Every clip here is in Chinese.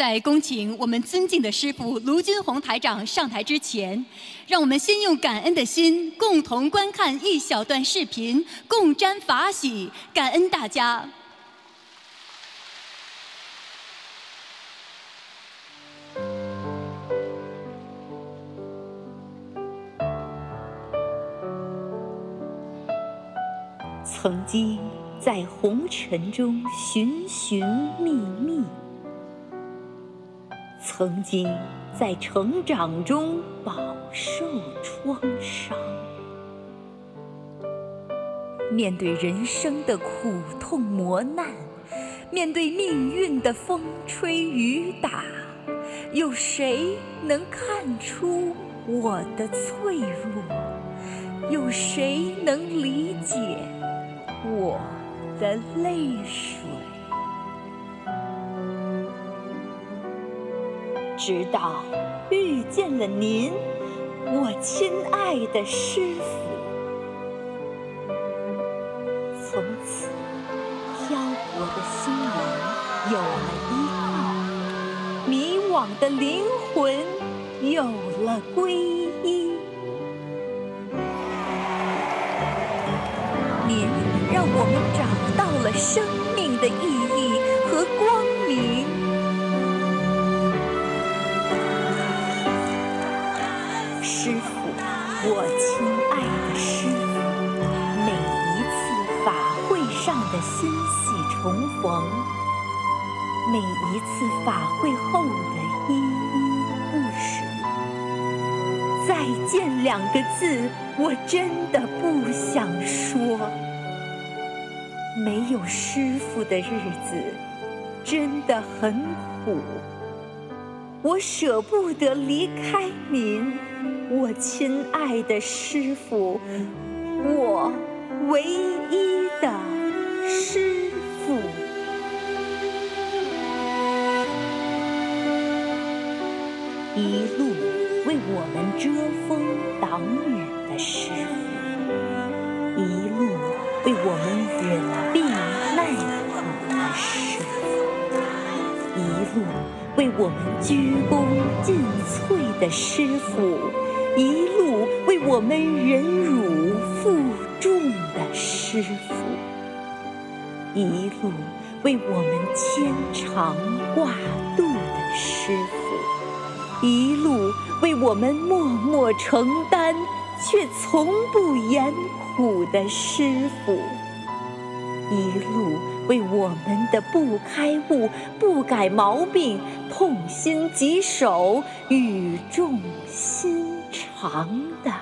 在恭请我们尊敬的师父卢军宏台长上台之前，让我们先用感恩的心，共同观看一小段视频，共沾法喜，感恩大家。曾经在红尘中寻寻觅觅。曾经在成长中饱受创伤，面对人生的苦痛磨难，面对命运的风吹雨打，有谁能看出我的脆弱？有谁能理解我的泪水？直到遇见了您，我亲爱的师傅。从此，漂泊的心灵有了依靠，迷惘的灵魂有了皈依。您让我们找到了生命的意义一次法会后的依依不舍，再见两个字，我真的不想说。没有师傅的日子，真的很苦，我舍不得离开您。我亲爱的师傅，我唯一的师一路为我们遮风挡雨的师傅，一路为我们忍病耐苦的师傅，一路为我们鞠躬尽瘁的师傅。一路为我们忍辱负重的师傅，一路为我们牵肠挂肚的师傅，一路为我们默默承担却从不言苦的师傅，一路为我们的不开悟、不改毛病痛心疾首，语重心。长的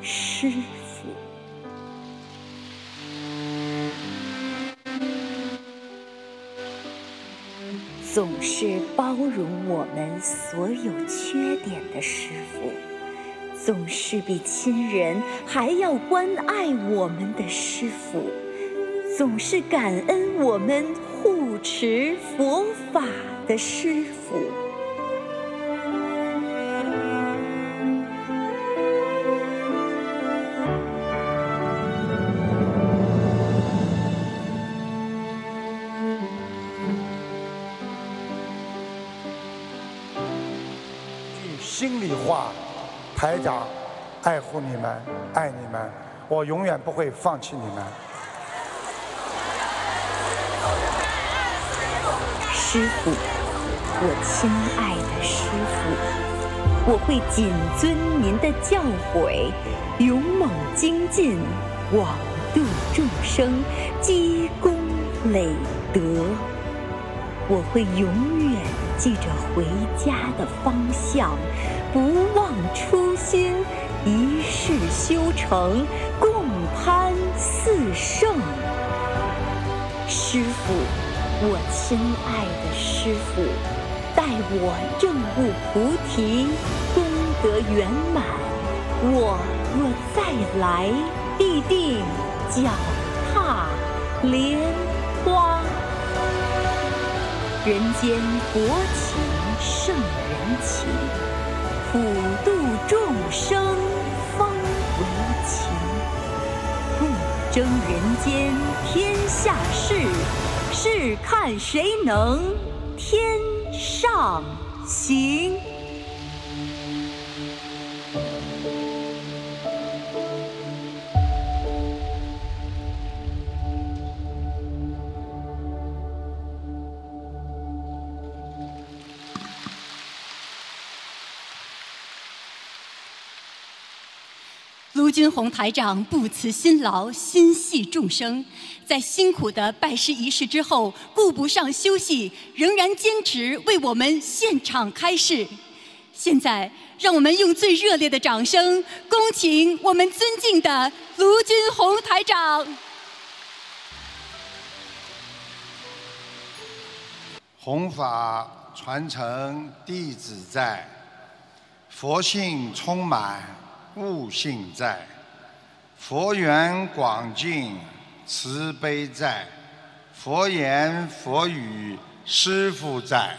师傅总是包容我们所有缺点的师傅，总是比亲人还要关爱我们的师傅，总是感恩我们护持佛法的师傅。台长爱护你们，爱你们，我永远不会放弃你们。师傅，我亲爱的师傅，我会谨遵您的教诲，勇猛精进，广度众生，积功累德。我会永远记着回家的方向，不忘初心，一世修成，共攀四圣。师傅，我亲爱的师傅，待我证悟菩提，功德圆满，我若再来，必定脚踏莲花。人间薄情胜人情，普度众生方为情。不争人间天下事，试看谁能天上。行。卢军红台长不辞辛劳，心系众生，在辛苦的拜师仪式之后，顾不上休息，仍然坚持为我们现场开示。现在，让我们用最热烈的掌声，恭请我们尊敬的卢军红台长。弘法传承弟子在，佛性充满。悟性在，佛缘广进，慈悲在，佛言佛语，师父在。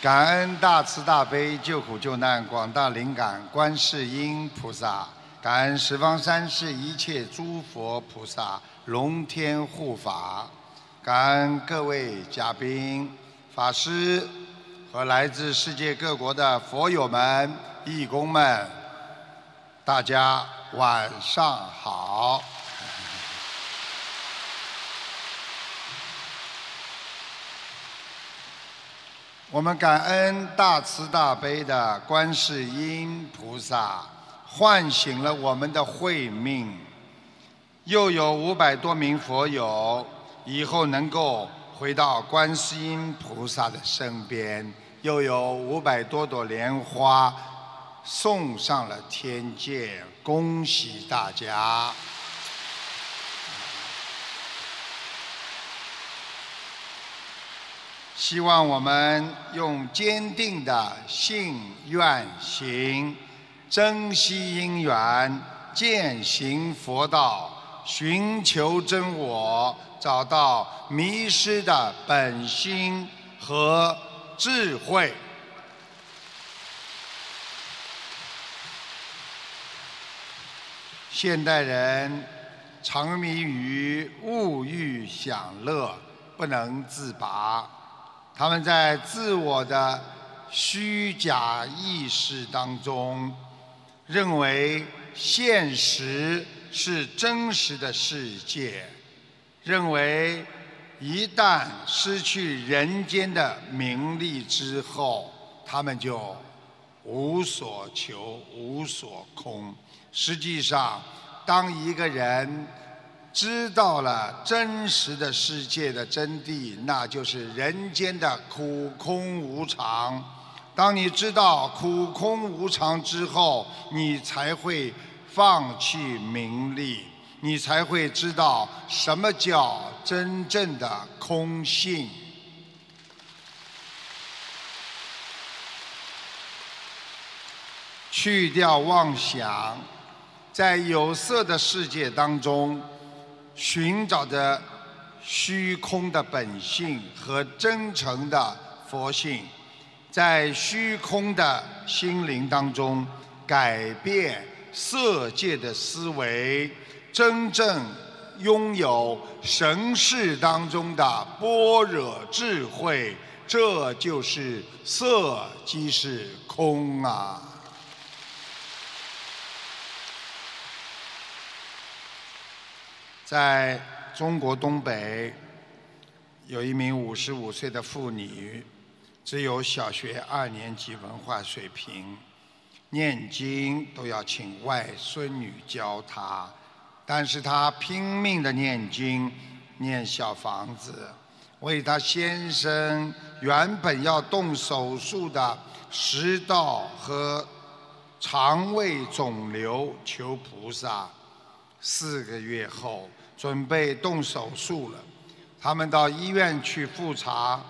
感恩大慈大悲救苦救难广大灵感观世音菩萨，感恩十方三世一切诸佛菩萨龙天护法。感恩各位嘉宾、法师和来自世界各国的佛友们、义工们，大家晚上好。我们感恩大慈大悲的观世音菩萨，唤醒了我们的慧命，又有五百多名佛友。以后能够回到观世音菩萨的身边，又有五百多朵莲花送上了天界，恭喜大家！希望我们用坚定的信愿行，珍惜因缘，践行佛道，寻求真我。找到迷失的本心和智慧。现代人沉迷于物欲享乐，不能自拔。他们在自我的虚假意识当中，认为现实是真实的世界。认为，一旦失去人间的名利之后，他们就无所求、无所空。实际上，当一个人知道了真实的世界的真谛，那就是人间的苦空无常。当你知道苦空无常之后，你才会放弃名利。你才会知道什么叫真正的空性。去掉妄想，在有色的世界当中，寻找着虚空的本性和真诚的佛性，在虚空的心灵当中改变色界的思维。真正拥有神识当中的般若智慧，这就是色即是空啊！在中国东北，有一名五十五岁的妇女，只有小学二年级文化水平，念经都要请外孙女教他。但是他拼命的念经，念小房子，为他先生原本要动手术的食道和肠胃肿瘤求菩萨。四个月后准备动手术了，他们到医院去复查，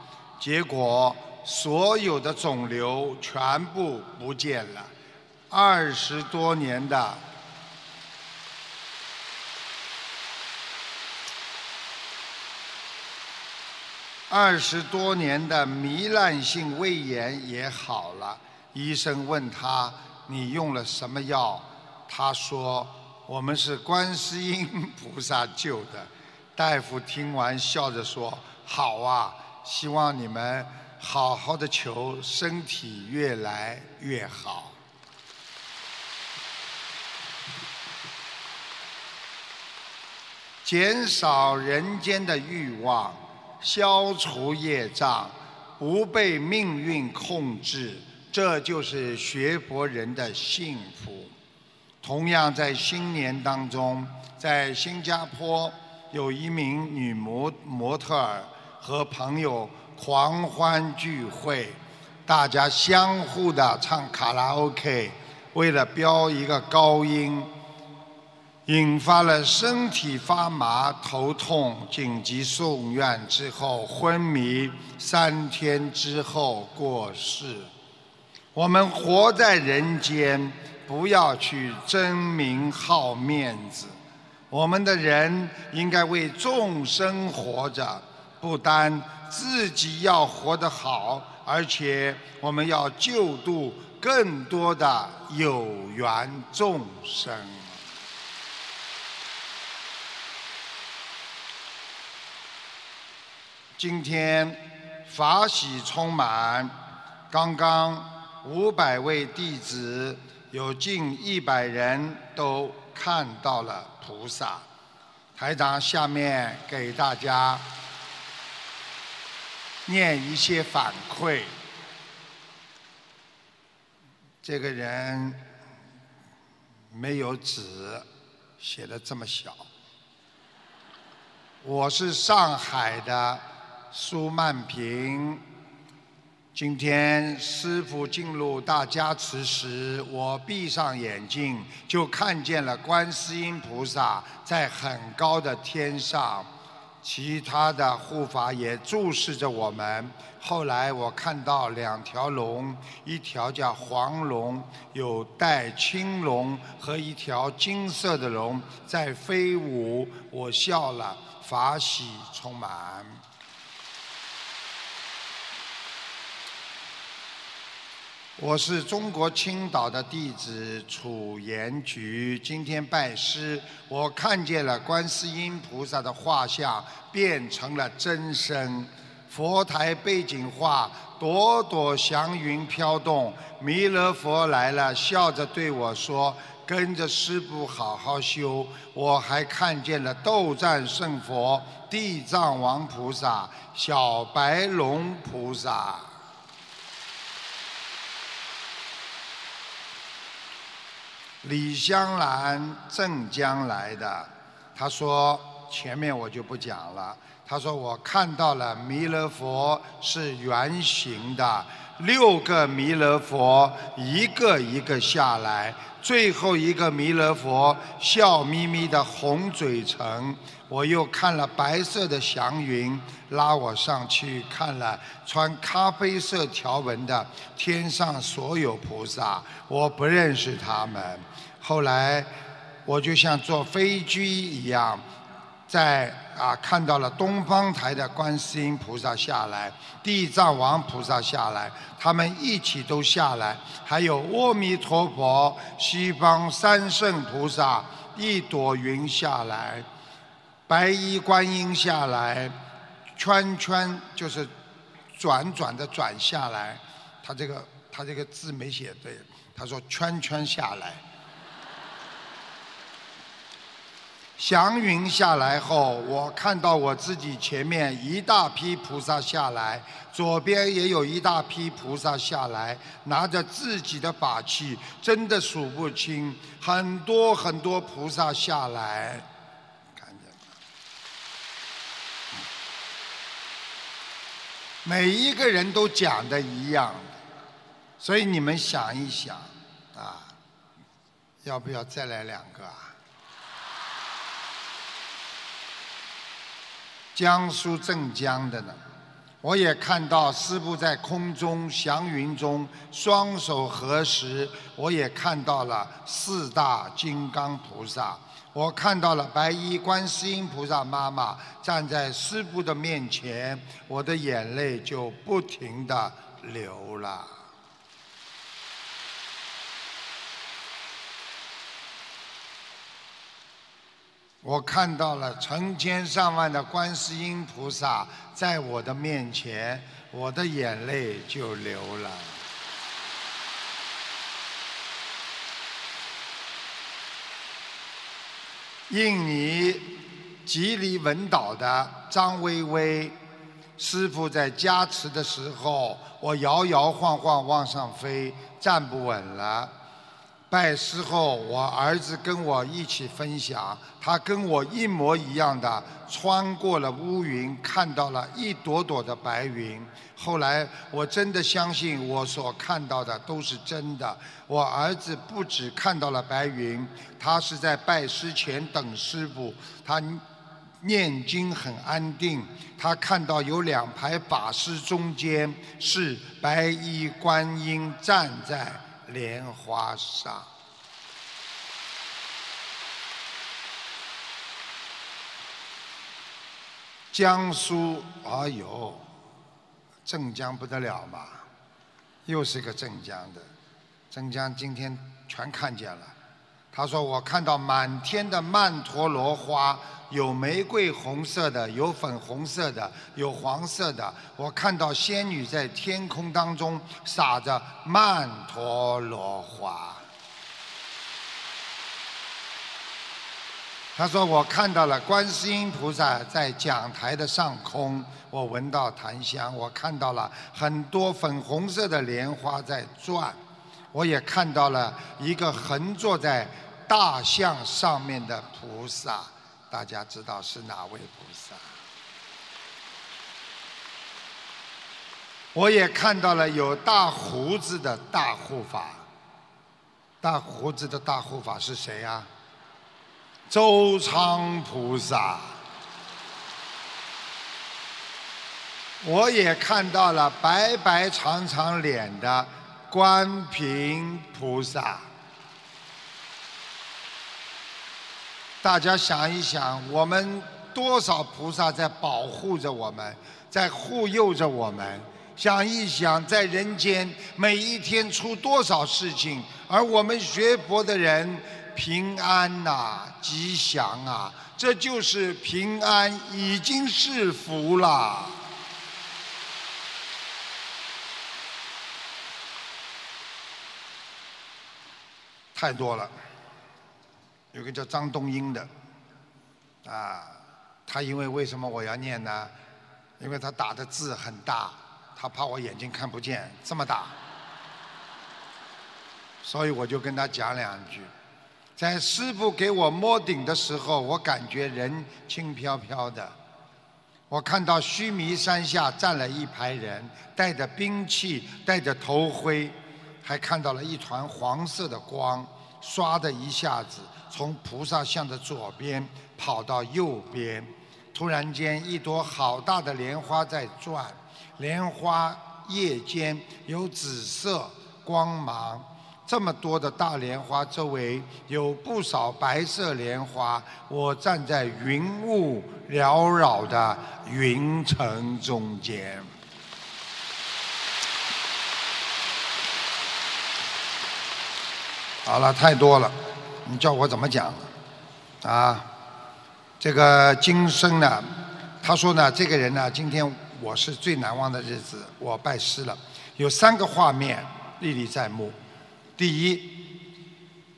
结果所有的肿瘤全部不见了，二十多年的。二十多年的糜烂性胃炎也好了。医生问他：“你用了什么药？”他说：“我们是观世音菩萨救的。大夫听完笑着说：“好啊，希望你们好好的求，身体越来越好。”减少人间的欲望，消除业障，不被命运控制，这就是学佛人的幸福。同样在新年当中，在新加坡有一名女模模特儿和朋友狂欢聚会，大家相互的唱卡拉 OK，为了飙一个高音。引发了身体发麻、头痛，紧急送院之后昏迷，三天之后过世。我们活在人间，不要去争名好面子。我们的人应该为众生活着，不单自己要活得好，而且我们要救度更多的有缘众生。今天法喜充满，刚刚五百位弟子，有近一百人都看到了菩萨。台长下面给大家念一些反馈。这个人没有纸，写的这么小。我是上海的。苏曼平，今天师傅进入大家持时，我闭上眼睛就看见了观世音菩萨在很高的天上，其他的护法也注视着我们。后来我看到两条龙，一条叫黄龙，有带青龙和一条金色的龙在飞舞，我笑了，法喜充满。我是中国青岛的弟子楚延菊，今天拜师，我看见了观世音菩萨的画像变成了真身，佛台背景画朵朵祥云飘动，弥勒佛来了，笑着对我说：“跟着师父好好修。”我还看见了斗战胜佛、地藏王菩萨、小白龙菩萨。李香兰镇江来的，他说前面我就不讲了。他说我看到了弥勒佛是圆形的，六个弥勒佛一个一个下来，最后一个弥勒佛笑眯眯的红嘴唇。我又看了白色的祥云拉我上去看了穿咖啡色条纹的天上所有菩萨，我不认识他们。后来，我就像坐飞机一样，在啊看到了东方台的观世音菩萨下来，地藏王菩萨下来，他们一起都下来，还有阿弥陀佛、西方三圣菩萨，一朵云下来，白衣观音下来，圈圈就是转转的转下来，他这个他这个字没写对，他说圈圈下来。祥云下来后，我看到我自己前面一大批菩萨下来，左边也有一大批菩萨下来，拿着自己的法器，真的数不清，很多很多菩萨下来，看见每一个人都讲的一样，所以你们想一想，啊，要不要再来两个啊？江苏镇江的呢，我也看到师傅在空中祥云中双手合十，我也看到了四大金刚菩萨，我看到了白衣观世音菩萨妈妈站在师傅的面前，我的眼泪就不停的流了。我看到了成千上万的观世音菩萨在我的面前，我的眼泪就流了。印尼吉里文岛的张薇薇师傅在加持的时候，我摇摇晃晃往上飞，站不稳了。拜师后，我儿子跟我一起分享，他跟我一模一样的穿过了乌云，看到了一朵朵的白云。后来我真的相信我所看到的都是真的。我儿子不只看到了白云，他是在拜师前等师傅，他念经很安定。他看到有两排法师中间是白衣观音站在。莲花上，江苏，哎呦，镇江不得了嘛，又是个镇江的，镇江今天全看见了。他说：“我看到满天的曼陀罗花。”有玫瑰红色的，有粉红色的，有黄色的。我看到仙女在天空当中撒着曼陀罗花。他说：“我看到了观世音菩萨在讲台的上空，我闻到檀香，我看到了很多粉红色的莲花在转，我也看到了一个横坐在大象上面的菩萨。”大家知道是哪位菩萨？我也看到了有大胡子的大护法。大胡子的大护法是谁呀？周昌菩萨。我也看到了白白长长脸的观平菩萨。大家想一想，我们多少菩萨在保护着我们，在护佑着我们。想一想，在人间每一天出多少事情，而我们学佛的人平安呐，吉祥啊，这就是平安，已经是福了。太多了。有个叫张东英的，啊，他因为为什么我要念呢？因为他打的字很大，他怕我眼睛看不见，这么大，所以我就跟他讲两句。在师傅给我摸顶的时候，我感觉人轻飘飘的。我看到须弥山下站了一排人，带着兵器，带着头盔，还看到了一团黄色的光，唰的一下子。从菩萨像的左边跑到右边，突然间一朵好大的莲花在转，莲花叶间有紫色光芒，这么多的大莲花周围有不少白色莲花，我站在云雾缭绕的云层中间。好了，太多了。你叫我怎么讲？啊，这个今生呢？他说呢，这个人呢，今天我是最难忘的日子，我拜师了。有三个画面历历在目。第一，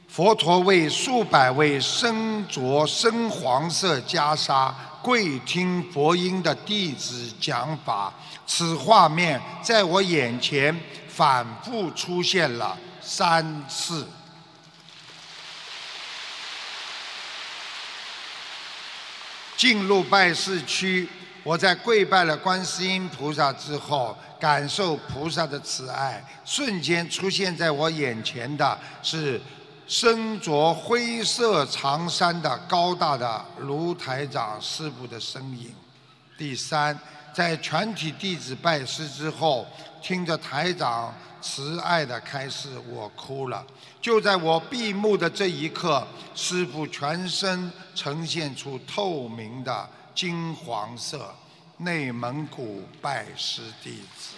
佛陀为数百位身着深黄色袈裟、跪听佛音的弟子讲法，此画面在我眼前反复出现了三次。进入拜师区，我在跪拜了观世音菩萨之后，感受菩萨的慈爱，瞬间出现在我眼前的是身着灰色长衫的高大的卢台长师傅的身影。第三，在全体弟子拜师之后，听着台长。慈爱的开始，我哭了。就在我闭目的这一刻，师傅全身呈现出透明的金黄色。内蒙古拜师弟子。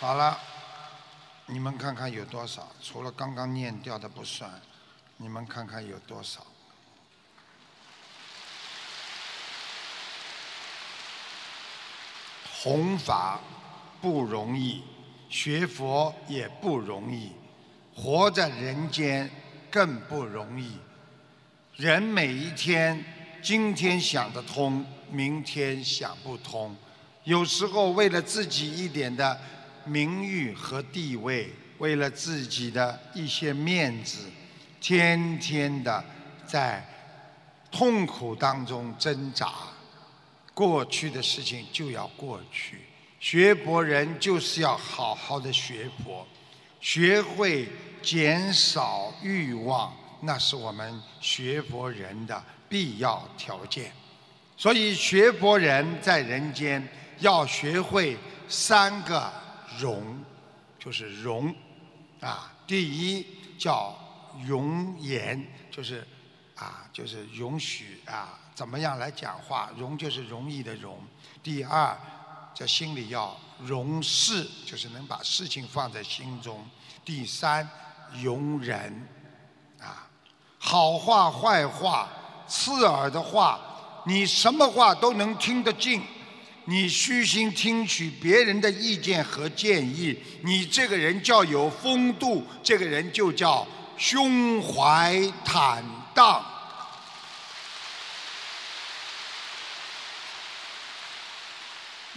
好了，你们看看有多少？除了刚刚念掉的不算，你们看看有多少？弘法不容易，学佛也不容易，活在人间更不容易。人每一天，今天想得通，明天想不通。有时候为了自己一点的名誉和地位，为了自己的一些面子，天天的在痛苦当中挣扎。过去的事情就要过去，学佛人就是要好好的学佛，学会减少欲望，那是我们学佛人的必要条件。所以学佛人在人间要学会三个容，就是容啊。第一叫容颜，就是啊，就是允许啊。怎么样来讲话？容就是容易的容。第二，在心里要容事，就是能把事情放在心中。第三，容人，啊，好话坏话、刺耳的话，你什么话都能听得进。你虚心听取别人的意见和建议，你这个人叫有风度，这个人就叫胸怀坦荡。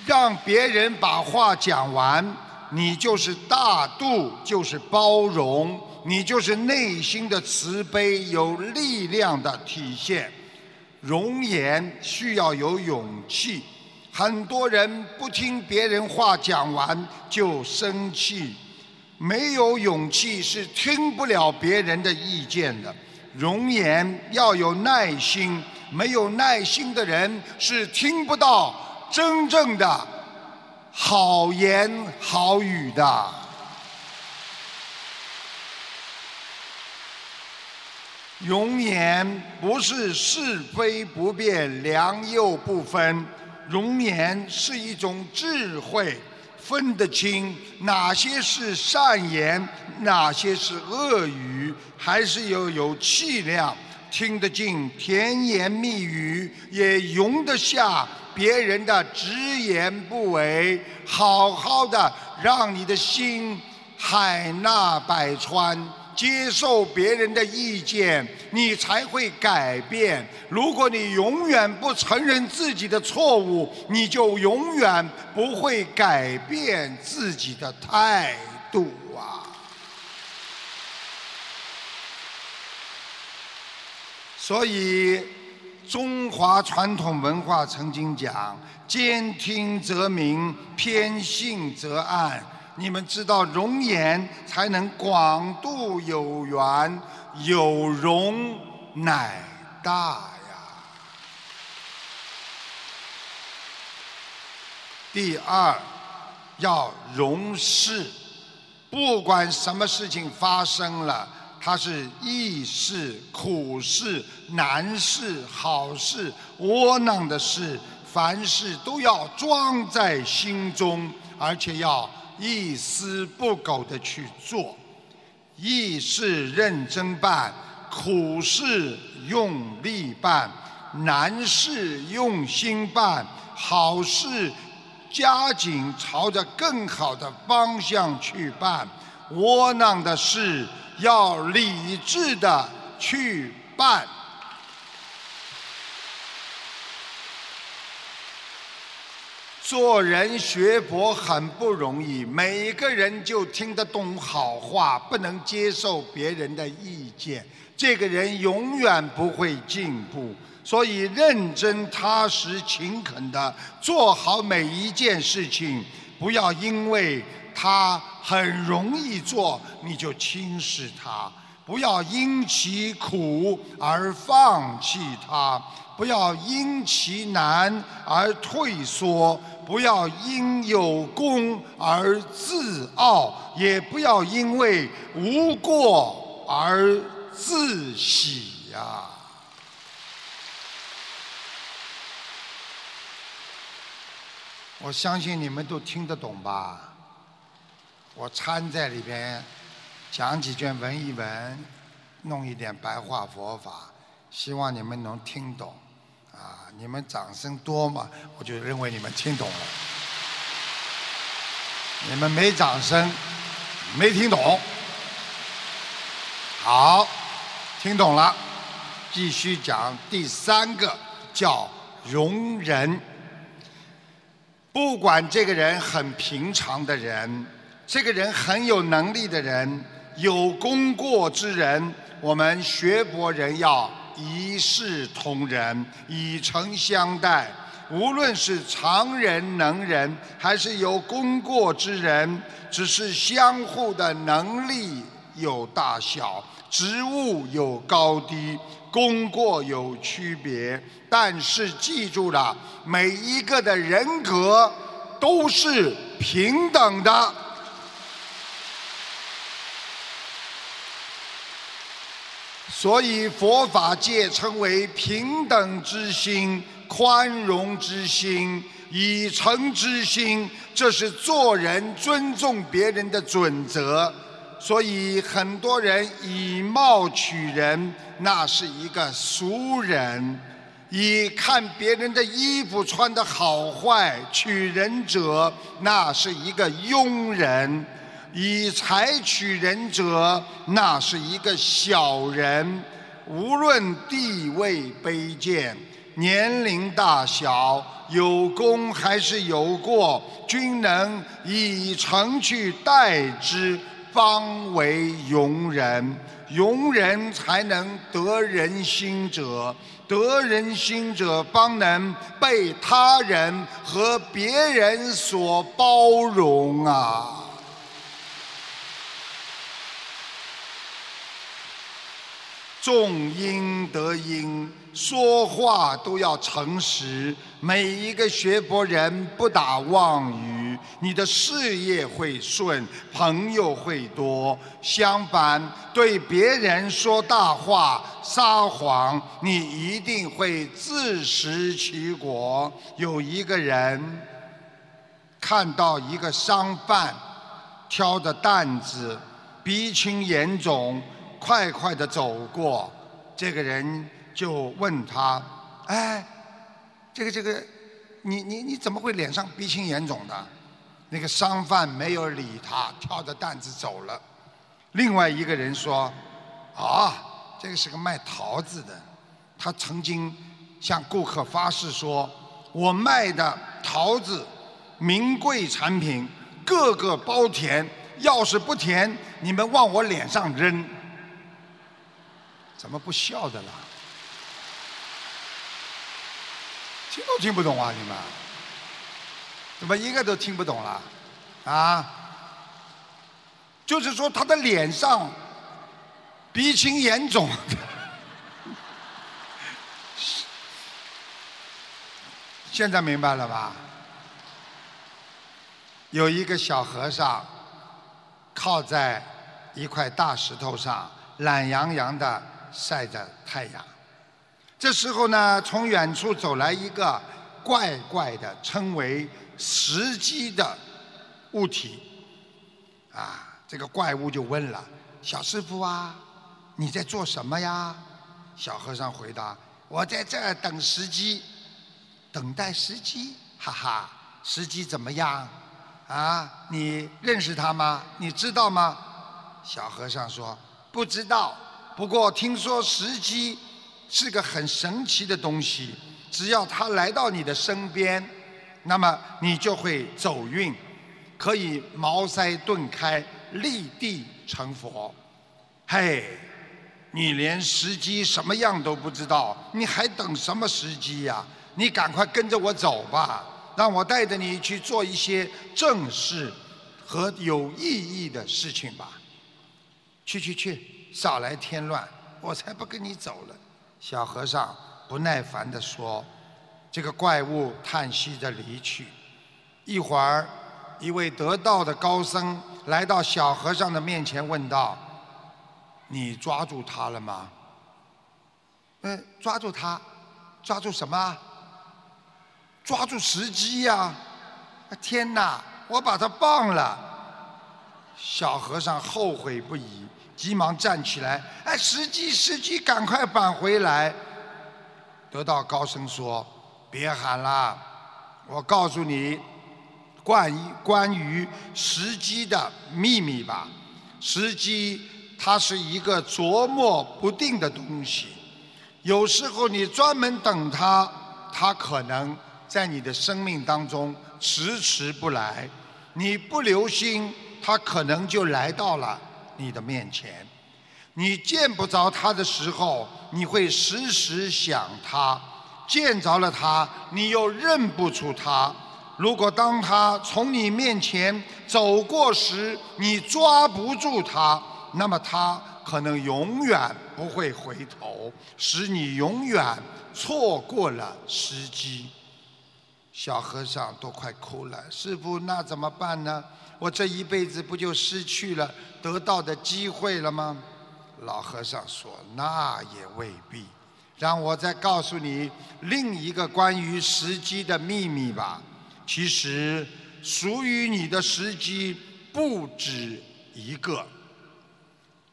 让别人把话讲完，你就是大度，就是包容，你就是内心的慈悲，有力量的体现。容颜需要有勇气，很多人不听别人话讲完就生气，没有勇气是听不了别人的意见的。容颜要有耐心，没有耐心的人是听不到。真正的好言好语的容颜，不是是非不辨、良莠不分。容颜是一种智慧，分得清哪些是善言，哪些是恶语，还是要有气量，听得进甜言蜜语，也容得下。别人的直言不讳，好好的让你的心海纳百川，接受别人的意见，你才会改变。如果你永远不承认自己的错误，你就永远不会改变自己的态度啊！所以。中华传统文化曾经讲：“兼听则明，偏信则暗。”你们知道，容颜才能广度有缘，有容乃大呀。第二，要容事，不管什么事情发生了。它是易事、苦事、难事、好事、窝囊的事，凡事都要装在心中，而且要一丝不苟的去做。易事认真办，苦事用力办，难事用心办，好事加紧朝着更好的方向去办，窝囊的事。要理智的去办。做人学佛很不容易，每个人就听得懂好话，不能接受别人的意见，这个人永远不会进步。所以，认真、踏实、勤恳的做好每一件事情，不要因为。他很容易做，你就轻视他；不要因其苦而放弃他；不要因其难而退缩；不要因有功而自傲；也不要因为无过而自喜呀！我相信你们都听得懂吧？我掺在里边讲几卷文一文，弄一点白话佛法，希望你们能听懂。啊，你们掌声多嘛，我就认为你们听懂了。你们没掌声，没听懂。好，听懂了，继续讲第三个，叫容忍。不管这个人很平常的人，这个人很有能力的人，有功过之人，我们学佛人要一视同仁，以诚相待。无论是常人、能人，还是有功过之人，只是相互的能力有大小，职务有高低，功过有区别。但是记住了，每一个的人格都是平等的。所以佛法界称为平等之心、宽容之心、以诚之心，这是做人尊重别人的准则。所以很多人以貌取人，那是一个俗人；以看别人的衣服穿的好坏取人者，那是一个庸人。以财取人者，那是一个小人。无论地位卑贱、年龄大小、有功还是有过，均能以诚去待之，方为容人。容人才能得人心者，得人心者方能被他人和别人所包容啊。种因得因，说话都要诚实。每一个学佛人不打妄语，你的事业会顺，朋友会多。相反，对别人说大话、撒谎，你一定会自食其果。有一个人看到一个商贩挑着担子，鼻青眼肿。快快的走过，这个人就问他：“哎，这个这个，你你你怎么会脸上鼻青眼肿的？”那个商贩没有理他，挑着担子走了。另外一个人说：“啊，这个是个卖桃子的，他曾经向顾客发誓说，我卖的桃子名贵产品，个个包甜，要是不甜，你们往我脸上扔。”怎么不笑的啦？听都听不懂啊！你们怎么一个都听不懂了？啊？就是说他的脸上鼻青眼肿，现在明白了吧？有一个小和尚靠在一块大石头上，懒洋洋的。晒着太阳，这时候呢，从远处走来一个怪怪的，称为石鸡的物体。啊，这个怪物就问了：“小师傅啊，你在做什么呀？”小和尚回答：“我在这儿等时机，等待时机。”哈哈，时机怎么样？啊，你认识他吗？你知道吗？小和尚说：“不知道。”不过听说时机是个很神奇的东西，只要它来到你的身边，那么你就会走运，可以茅塞顿开，立地成佛。嘿，你连时机什么样都不知道，你还等什么时机呀？你赶快跟着我走吧，让我带着你去做一些正事和有意义的事情吧。去去去！少来添乱，我才不跟你走了。小和尚不耐烦地说：“这个怪物叹息着离去。一会儿，一位得道的高僧来到小和尚的面前，问道：‘你抓住他了吗？’‘嗯，抓住他，抓住什么？抓住时机呀！’天哪，我把他放了。”小和尚后悔不已，急忙站起来：“哎，时机，时机，赶快返回来！”得道高僧说：“别喊了，我告诉你，关于关于时机的秘密吧。时机它是一个琢磨不定的东西，有时候你专门等它，它可能在你的生命当中迟迟不来；你不留心，它可能就来到了你的面前。你见不着他的时候，你会时时想他；见着了他，你又认不出他。如果当他从你面前走过时，你抓不住他，那么他可能永远不会回头，使你永远错过了时机。小和尚都快哭了，师傅，那怎么办呢？我这一辈子不就失去了得到的机会了吗？老和尚说：“那也未必。让我再告诉你另一个关于时机的秘密吧。其实，属于你的时机不止一个。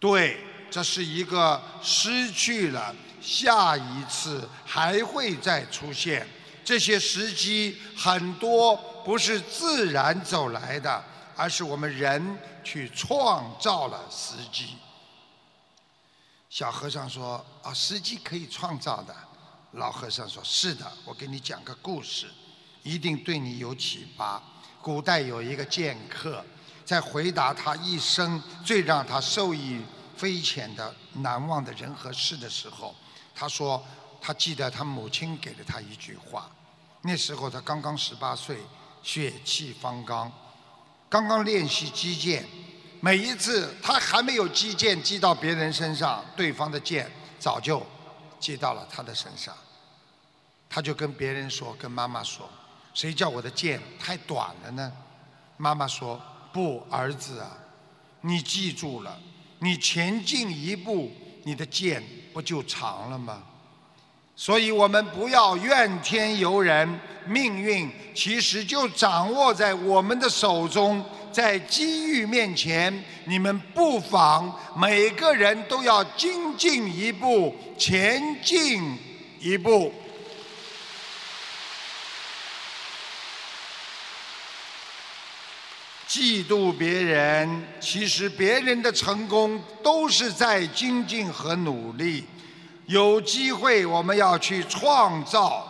对，这是一个失去了，下一次还会再出现。这些时机很多不是自然走来的，而是我们人去创造了时机。”小和尚说：“啊，时机可以创造的。”老和尚说：“是的，我给你讲个故事，一定对你有启发。古代有一个剑客，在回答他一生最让他受益匪浅的难忘的人和事的时候，他说他记得他母亲给了他一句话。那时候他刚刚十八岁，血气方刚，刚刚练习击剑。”每一次他还没有击剑击到别人身上，对方的剑早就击到了他的身上。他就跟别人说，跟妈妈说：“谁叫我的剑太短了呢？”妈妈说：“不，儿子啊，你记住了，你前进一步，你的剑不就长了吗？”所以我们不要怨天尤人，命运其实就掌握在我们的手中。在机遇面前，你们不妨每个人都要精进一步，前进一步。嫉妒别人，其实别人的成功都是在精进和努力。有机会我们要去创造，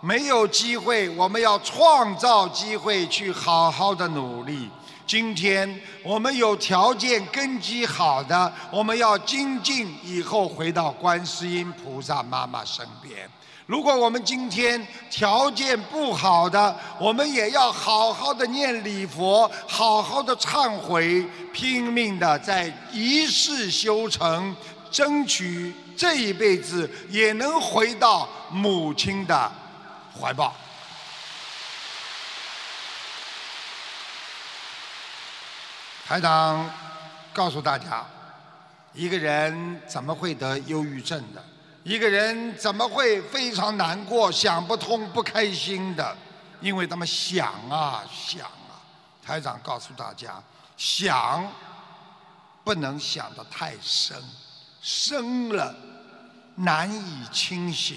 没有机会我们要创造机会去好好的努力。今天我们有条件根基好的，我们要精进，以后回到观世音菩萨妈妈身边。如果我们今天条件不好的，我们也要好好的念礼佛，好好的忏悔，拼命的在一世修成，争取这一辈子也能回到母亲的怀抱。台长告诉大家，一个人怎么会得忧郁症的？一个人怎么会非常难过、想不通、不开心的？因为他们想啊想啊。台长告诉大家，想不能想得太深，深了难以清醒；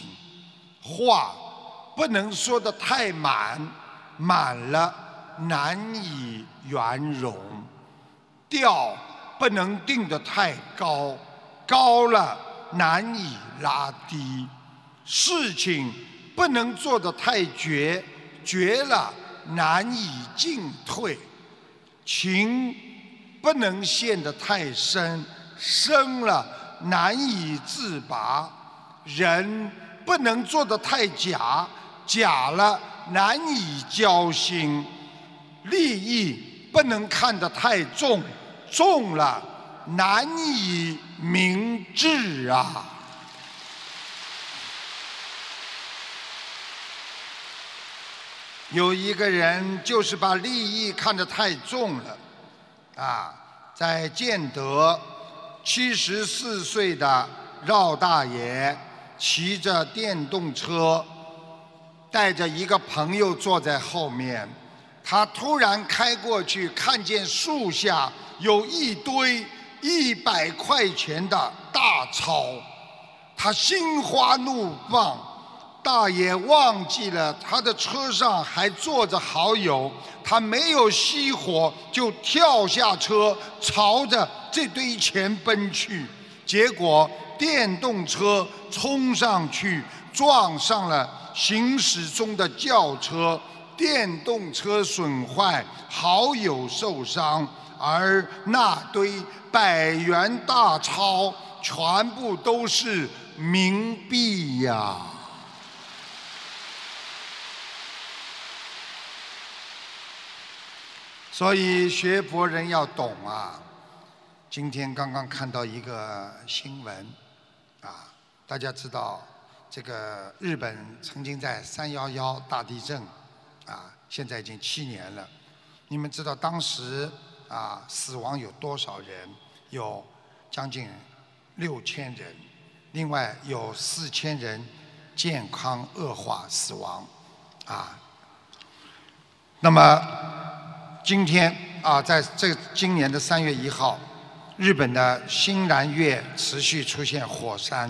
话不能说得太满，满了难以圆融。调不能定得太高，高了难以拉低；事情不能做得太绝，绝了难以进退；情不能陷得太深，深了难以自拔；人不能做得太假，假了难以交心；利益不能看得太重。重了，难以明志啊！有一个人就是把利益看得太重了，啊，在建德，七十四岁的饶大爷骑着电动车，带着一个朋友坐在后面，他突然开过去，看见树下。有一堆一百块钱的大钞，他心花怒放。大爷忘记了他的车上还坐着好友，他没有熄火就跳下车，朝着这堆钱奔去。结果电动车冲上去撞上了行驶中的轿车，电动车损坏，好友受伤，而那堆百元大钞全部都是冥币呀！所以学佛人要懂啊！今天刚刚看到一个新闻，啊，大家知道这个日本曾经在三幺幺大地震，啊，现在已经七年了。你们知道当时啊死亡有多少人？有将近六千人，另外有四千人健康恶化死亡，啊，那么。今天啊，在这今年的三月一号，日本的新南岳持续出现火山，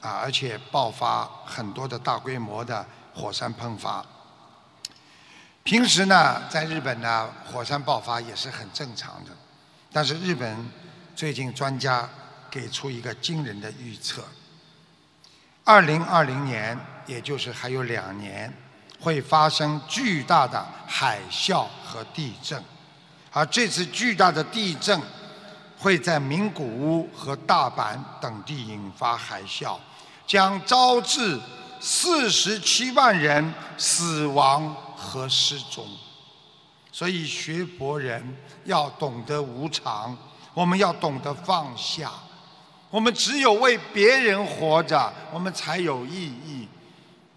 啊，而且爆发很多的大规模的火山喷发。平时呢，在日本呢，火山爆发也是很正常的，但是日本最近专家给出一个惊人的预测：，二零二零年，也就是还有两年。会发生巨大的海啸和地震，而这次巨大的地震会在名古屋和大阪等地引发海啸，将招致四十七万人死亡和失踪。所以学佛人要懂得无常，我们要懂得放下，我们只有为别人活着，我们才有意义。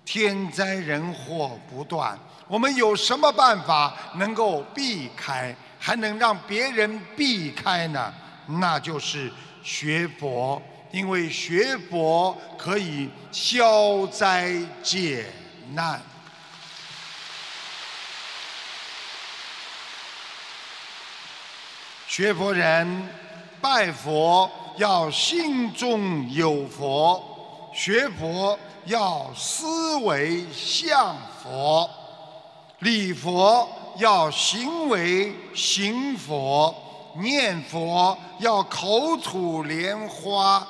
天灾人祸不断，我们有什么办法能够避开，还能让别人避开呢？那就是学佛，因为学佛可以消灾解难。学佛人拜佛要心中有佛，学佛。要思维向佛，礼佛要行为行佛，念佛要口吐莲花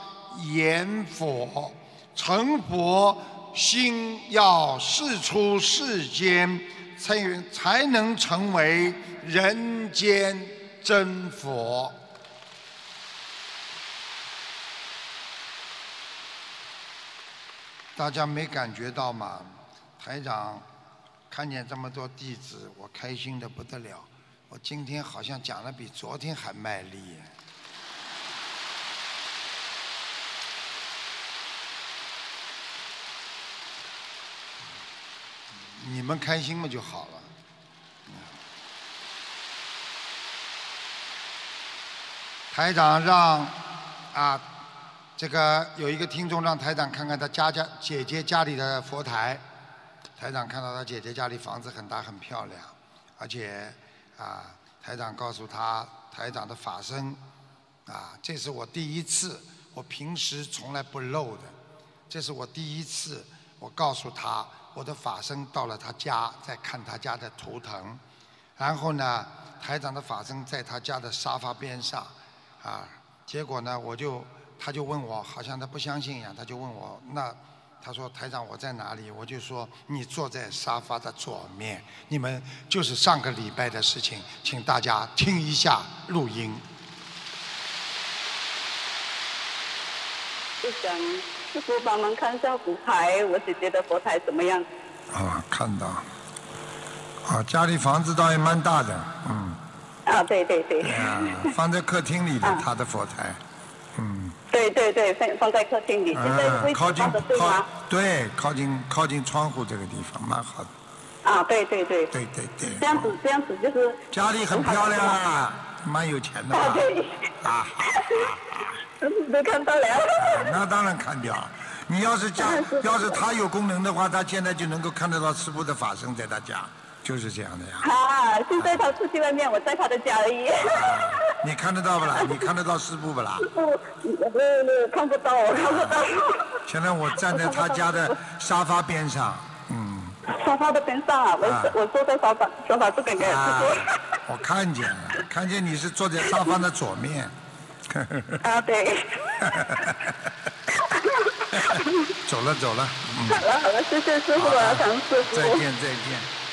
言佛，成佛心要事出世间，才才能成为人间真佛。大家没感觉到吗？台长看见这么多弟子，我开心的不得了。我今天好像讲的比昨天还卖力。你们开心嘛就好了。台长让啊。这个有一个听众让台长看看他家家姐姐家里的佛台，台长看到他姐姐家里房子很大很漂亮，而且啊，台长告诉他台长的。法身，啊，这是我第一次，我平时从来不露的，这是我第一次，我告诉他我的法身到了他家，在看他家的图腾，然后呢，台长的法身在他家的沙发边上，啊，结果呢，我就。他就问我，好像他不相信一样，他就问我，那他说台长我在哪里？我就说你坐在沙发的左面。你们就是上个礼拜的事情，请大家听一下录音。就想师傅帮忙看一下佛台，我姐姐的佛台怎么样？啊，看到。啊，家里房子倒也蛮大的，嗯。啊，对对对。啊，放在客厅里的他的佛台，嗯。对对对，放放在客厅里，现在位置放的对靠近靠近窗户这个地方，蛮好的。啊，对对对。对对对。这样子这样子就是。家里很漂亮啊，蛮有钱的。啊对。啊 哈都看到了。那当然看掉。你要是家，要是他有功能的话，他现在就能够看得到师傅的法身在他家，就是这样的呀。啊，现在他出去外面，我在他的家而已。你看得到不啦？你看得到师傅不啦？不，我看不到，我看不到。现在我站在他家的沙发边上，嗯。沙发的边上啊，我我坐在沙发沙发这边的。啊，我看见了，看见你是坐在沙发的左面。啊，对。走了走了。嗯好了好了，谢谢师傅啊，唐师傅。再见再见。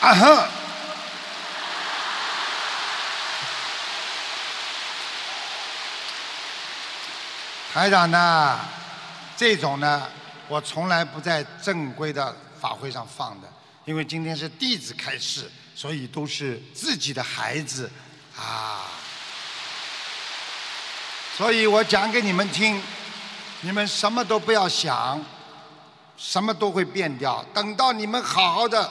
啊哼。台长呢，这种呢，我从来不在正规的法会上放的，因为今天是弟子开示，所以都是自己的孩子，啊，所以我讲给你们听，你们什么都不要想，什么都会变掉。等到你们好好的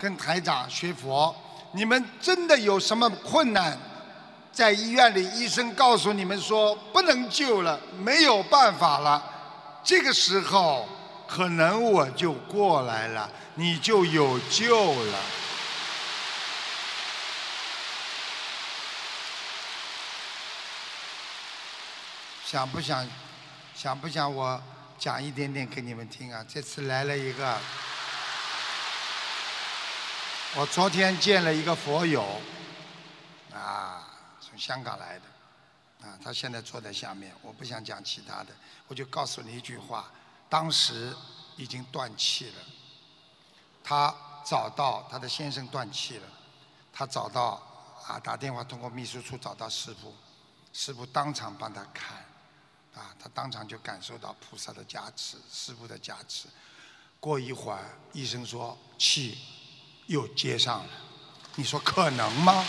跟台长学佛，你们真的有什么困难？在医院里，医生告诉你们说不能救了，没有办法了。这个时候，可能我就过来了，你就有救了。想不想？想不想我讲一点点给你们听啊？这次来了一个，我昨天见了一个佛友，啊。从香港来的，啊，他现在坐在下面。我不想讲其他的，我就告诉你一句话：当时已经断气了。他找到他的先生断气了，他找到啊，打电话通过秘书处找到师傅，师傅当场帮他看，啊，他当场就感受到菩萨的加持，师傅的加持。过一会儿，医生说气又接上了，你说可能吗？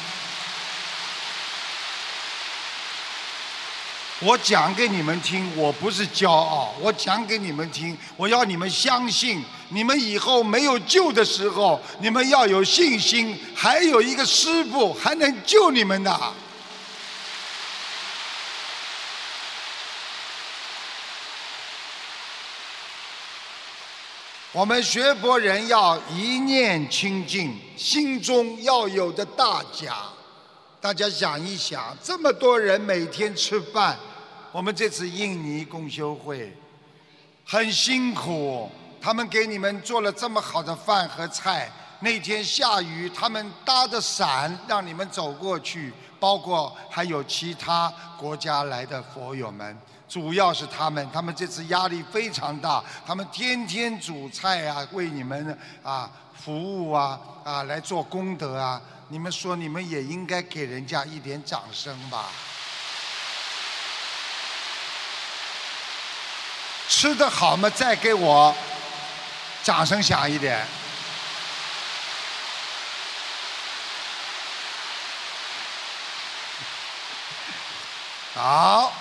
我讲给你们听，我不是骄傲，我讲给你们听，我要你们相信，你们以后没有救的时候，你们要有信心，还有一个师傅还能救你们的。我们学佛人要一念清净，心中要有的大家。大家想一想，这么多人每天吃饭。我们这次印尼共修会很辛苦，他们给你们做了这么好的饭和菜。那天下雨，他们搭着伞让你们走过去，包括还有其他国家来的佛友们，主要是他们，他们这次压力非常大，他们天天煮菜啊，为你们啊服务啊啊来做功德啊。你们说，你们也应该给人家一点掌声吧。吃的好嘛，再给我掌声响一点。好，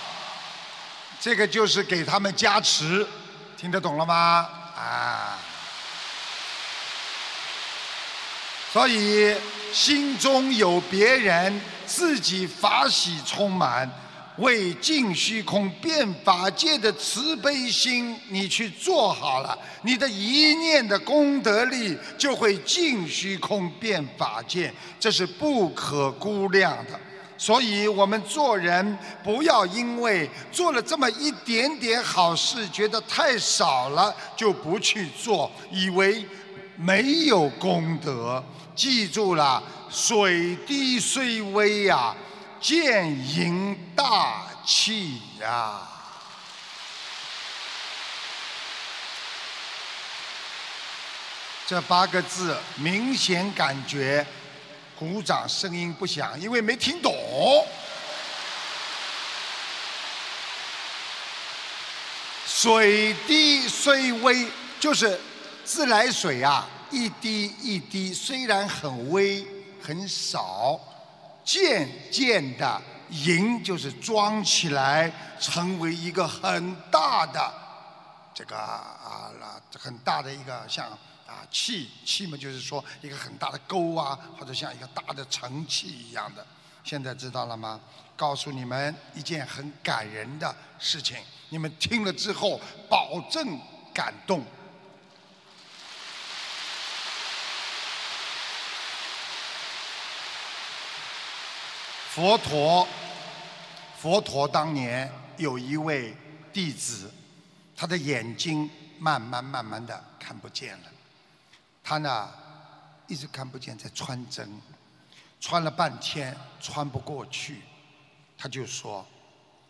这个就是给他们加持，听得懂了吗？啊，所以心中有别人，自己法喜充满。为净虚空变法界的慈悲心，你去做好了，你的一念的功德力就会净虚空变法界，这是不可估量的。所以我们做人不要因为做了这么一点点好事，觉得太少了就不去做，以为没有功德。记住了，水滴虽微呀。见盈大气呀！这八个字明显感觉，鼓掌声音不响，因为没听懂。水滴虽微，就是自来水啊，一滴一滴，虽然很微很少。渐渐的盈就是装起来，成为一个很大的这个啊很大的一个像啊气气嘛，就是说一个很大的沟啊，或者像一个大的盛气一样的。现在知道了吗？告诉你们一件很感人的事情，你们听了之后保证感动。佛陀，佛陀当年有一位弟子，他的眼睛慢慢慢慢的看不见了，他呢一直看不见，在穿针，穿了半天穿不过去，他就说，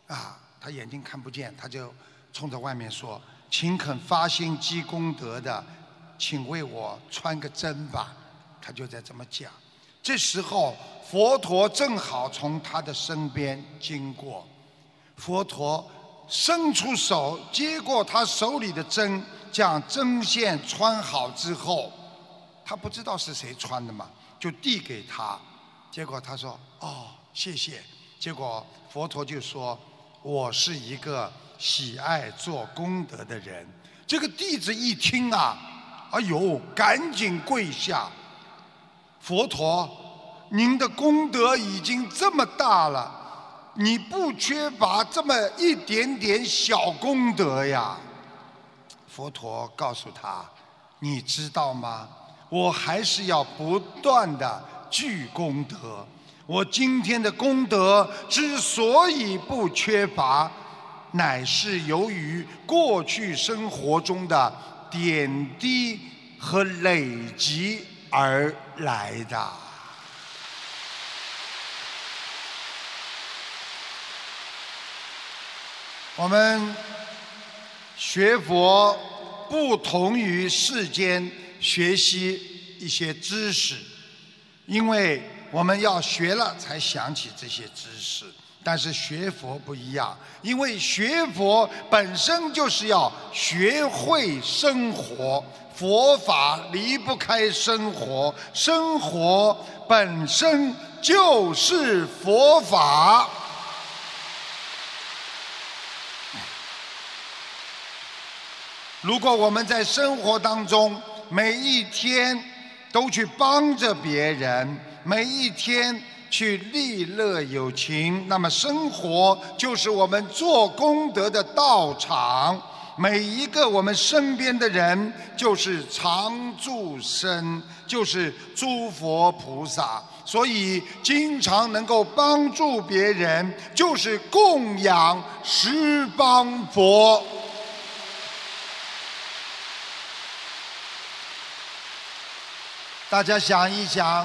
啊，他眼睛看不见，他就冲着外面说，请肯发心积功德的，请为我穿个针吧，他就在这么讲。这时候，佛陀正好从他的身边经过，佛陀伸出手接过他手里的针，将针线穿好之后，他不知道是谁穿的嘛，就递给他，结果他说：“哦，谢谢。”结果佛陀就说：“我是一个喜爱做功德的人。”这个弟子一听啊，哎呦，赶紧跪下。佛陀，您的功德已经这么大了，你不缺乏这么一点点小功德呀。佛陀告诉他：“你知道吗？我还是要不断的聚功德。我今天的功德之所以不缺乏，乃是由于过去生活中的点滴和累积。”而来的。我们学佛不同于世间学习一些知识，因为我们要学了才想起这些知识。但是学佛不一样，因为学佛本身就是要学会生活。佛法离不开生活，生活本身就是佛法。如果我们在生活当中每一天都去帮着别人，每一天去利乐有情，那么生活就是我们做功德的道场。每一个我们身边的人，就是常住身，就是诸佛菩萨，所以经常能够帮助别人，就是供养十方佛。大家想一想，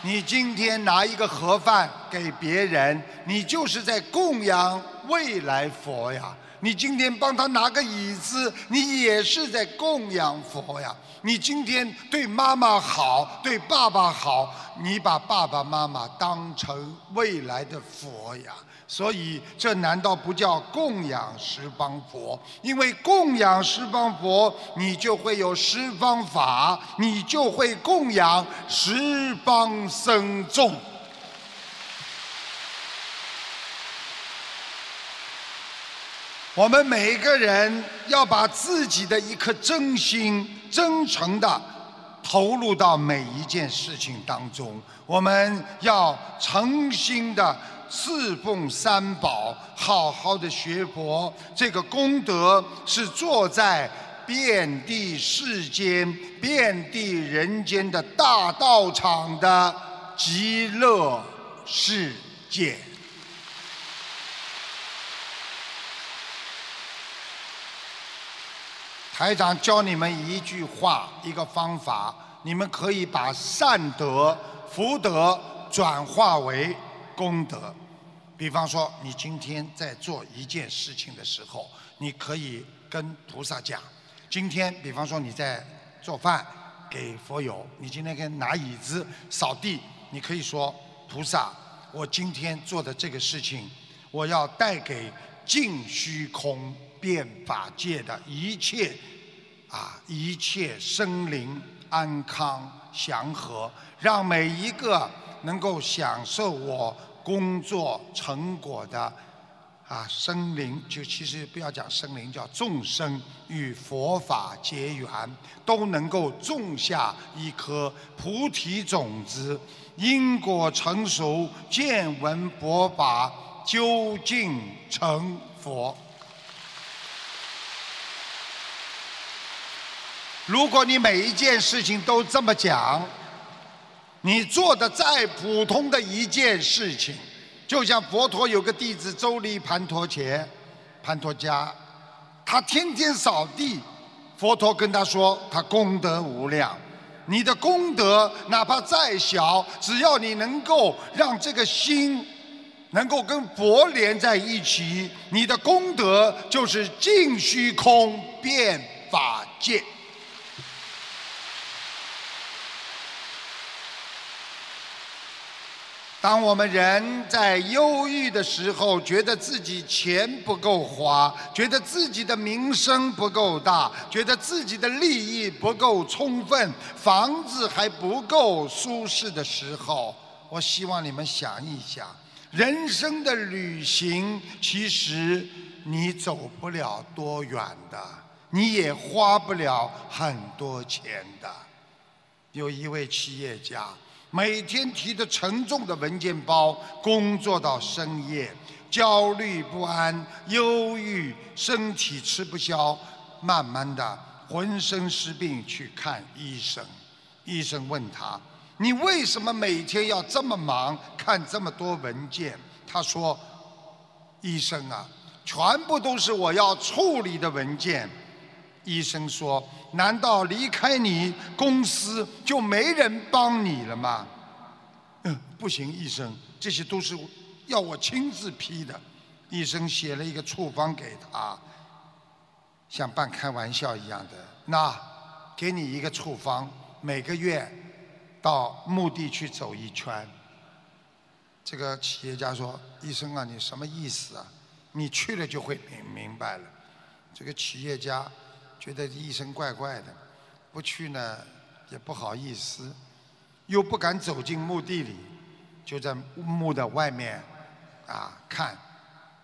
你今天拿一个盒饭给别人，你就是在供养未来佛呀。你今天帮他拿个椅子，你也是在供养佛呀。你今天对妈妈好，对爸爸好，你把爸爸妈妈当成未来的佛呀。所以，这难道不叫供养十方佛？因为供养十方佛，你就会有十方法，你就会供养十方僧众。我们每个人要把自己的一颗真心、真诚的投入到每一件事情当中。我们要诚心的侍奉三宝，好好的学佛。这个功德是坐在遍地世间、遍地人间的大道场的极乐世界。台长教你们一句话，一个方法，你们可以把善德、福德转化为功德。比方说，你今天在做一件事情的时候，你可以跟菩萨讲：今天，比方说你在做饭给佛友，你今天跟拿椅子、扫地，你可以说：菩萨，我今天做的这个事情，我要带给净虚空。变法界的一切啊，一切生灵安康祥和，让每一个能够享受我工作成果的啊生灵，就其实不要讲生灵，叫众生与佛法结缘，都能够种下一颗菩提种子，因果成熟，见闻佛法，究竟成佛。如果你每一件事情都这么讲，你做的再普通的一件事情，就像佛陀有个弟子周利盘陀伽，盘陀伽，他天天扫地，佛陀跟他说，他功德无量。你的功德哪怕再小，只要你能够让这个心能够跟佛连在一起，你的功德就是尽虚空遍法界。当我们人在忧郁的时候，觉得自己钱不够花，觉得自己的名声不够大，觉得自己的利益不够充分，房子还不够舒适的时候，我希望你们想一想，人生的旅行其实你走不了多远的，你也花不了很多钱的。有一位企业家。每天提着沉重的文件包工作到深夜，焦虑不安、忧郁，身体吃不消，慢慢的浑身是病去看医生。医生问他：“你为什么每天要这么忙，看这么多文件？”他说：“医生啊，全部都是我要处理的文件。”医生说。难道离开你公司就没人帮你了吗？嗯，不行，医生，这些都是要我亲自批的。医生写了一个处方给他，像半开玩笑一样的。那，给你一个处方，每个月到墓地去走一圈。这个企业家说：“医生啊，你什么意思啊？你去了就会明明白了。”这个企业家。觉得医生怪怪的，不去呢也不好意思，又不敢走进墓地里，就在墓的外面啊看，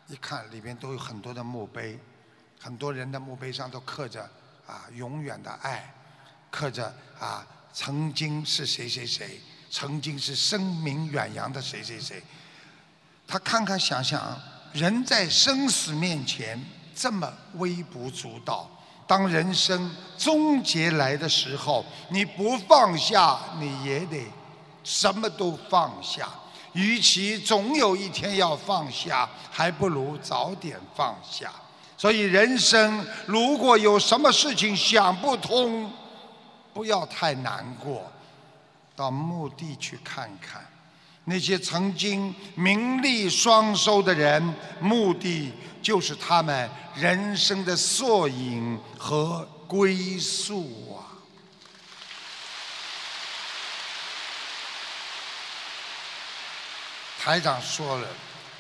一看里面都有很多的墓碑，很多人的墓碑上都刻着啊永远的爱，刻着啊曾经是谁谁谁，曾经是声名远扬的谁谁谁。他看看想想，人在生死面前这么微不足道。当人生终结来的时候，你不放下，你也得什么都放下。与其总有一天要放下，还不如早点放下。所以，人生如果有什么事情想不通，不要太难过，到墓地去看看。那些曾经名利双收的人，目的就是他们人生的缩影和归宿啊。台长说了，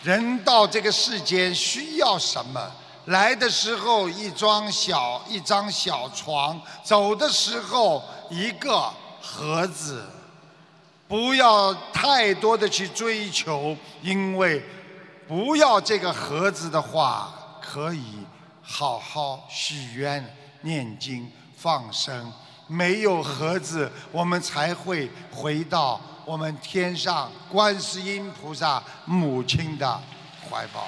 人到这个世间需要什么？来的时候一张小一张小床，走的时候一个盒子。不要太多的去追求，因为不要这个盒子的话，可以好好许愿、念经、放生。没有盒子，我们才会回到我们天上观世音菩萨母亲的怀抱。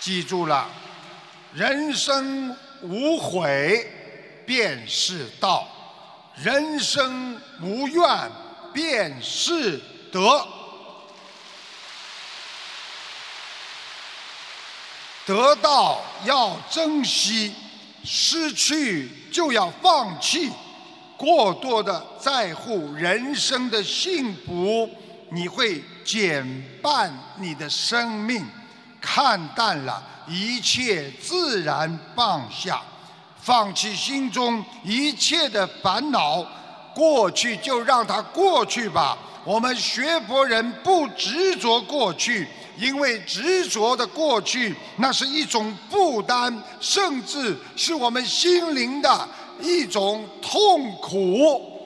记住了，人生。无悔便是道，人生无怨便是德。得到要珍惜，失去就要放弃。过多的在乎人生的幸福，你会减半你的生命。看淡了。一切自然放下，放弃心中一切的烦恼，过去就让它过去吧。我们学佛人不执着过去，因为执着的过去那是一种负担，甚至是我们心灵的一种痛苦。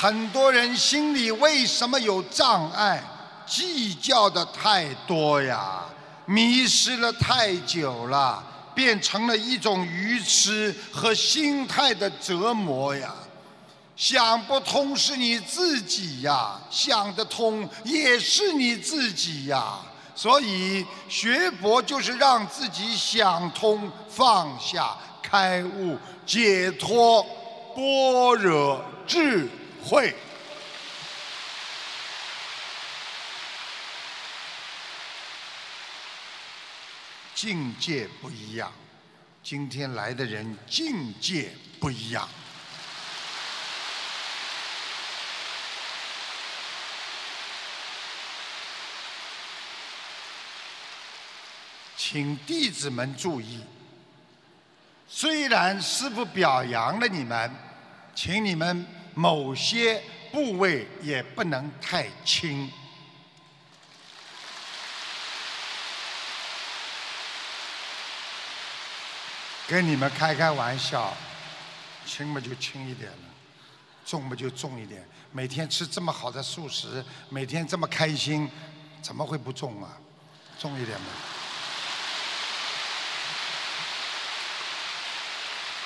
很多人心里为什么有障碍？计较的太多呀，迷失了太久了，变成了一种愚痴和心态的折磨呀。想不通是你自己呀，想得通也是你自己呀。所以学佛就是让自己想通、放下、开悟、解脱、般若智会。境界不一样，今天来的人境界不一样。请弟子们注意，虽然师父表扬了你们，请你们某些部位也不能太轻。跟你们开开玩笑，轻嘛就轻一点了，重嘛就重一点。每天吃这么好的素食，每天这么开心，怎么会不重啊？重一点嘛。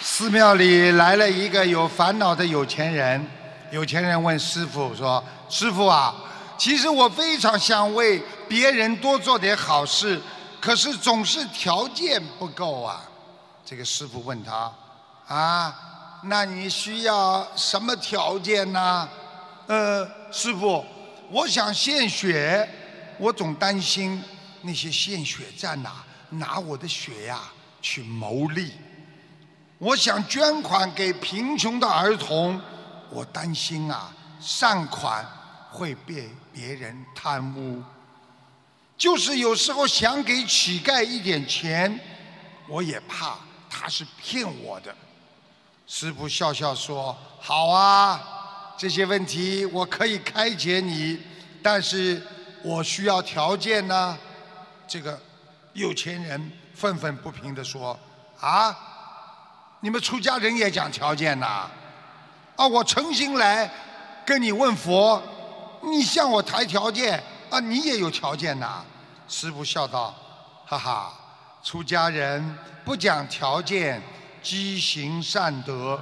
寺庙里来了一个有烦恼的有钱人，有钱人问师傅说：“师傅啊，其实我非常想为别人多做点好事，可是总是条件不够啊。”这个师傅问他：“啊，那你需要什么条件呢？”呃，师傅，我想献血，我总担心那些献血站呐拿我的血呀去牟利。我想捐款给贫穷的儿童，我担心啊，善款会被别人贪污。就是有时候想给乞丐一点钱，我也怕他是骗我的。师傅笑笑说：“好啊，这些问题我可以开解你，但是我需要条件呢。”这个有钱人愤愤不平地说：“啊！”你们出家人也讲条件呐？啊，我诚心来跟你问佛，你向我抬条件啊，你也有条件呐？师父笑道：“哈哈，出家人不讲条件，积行善德，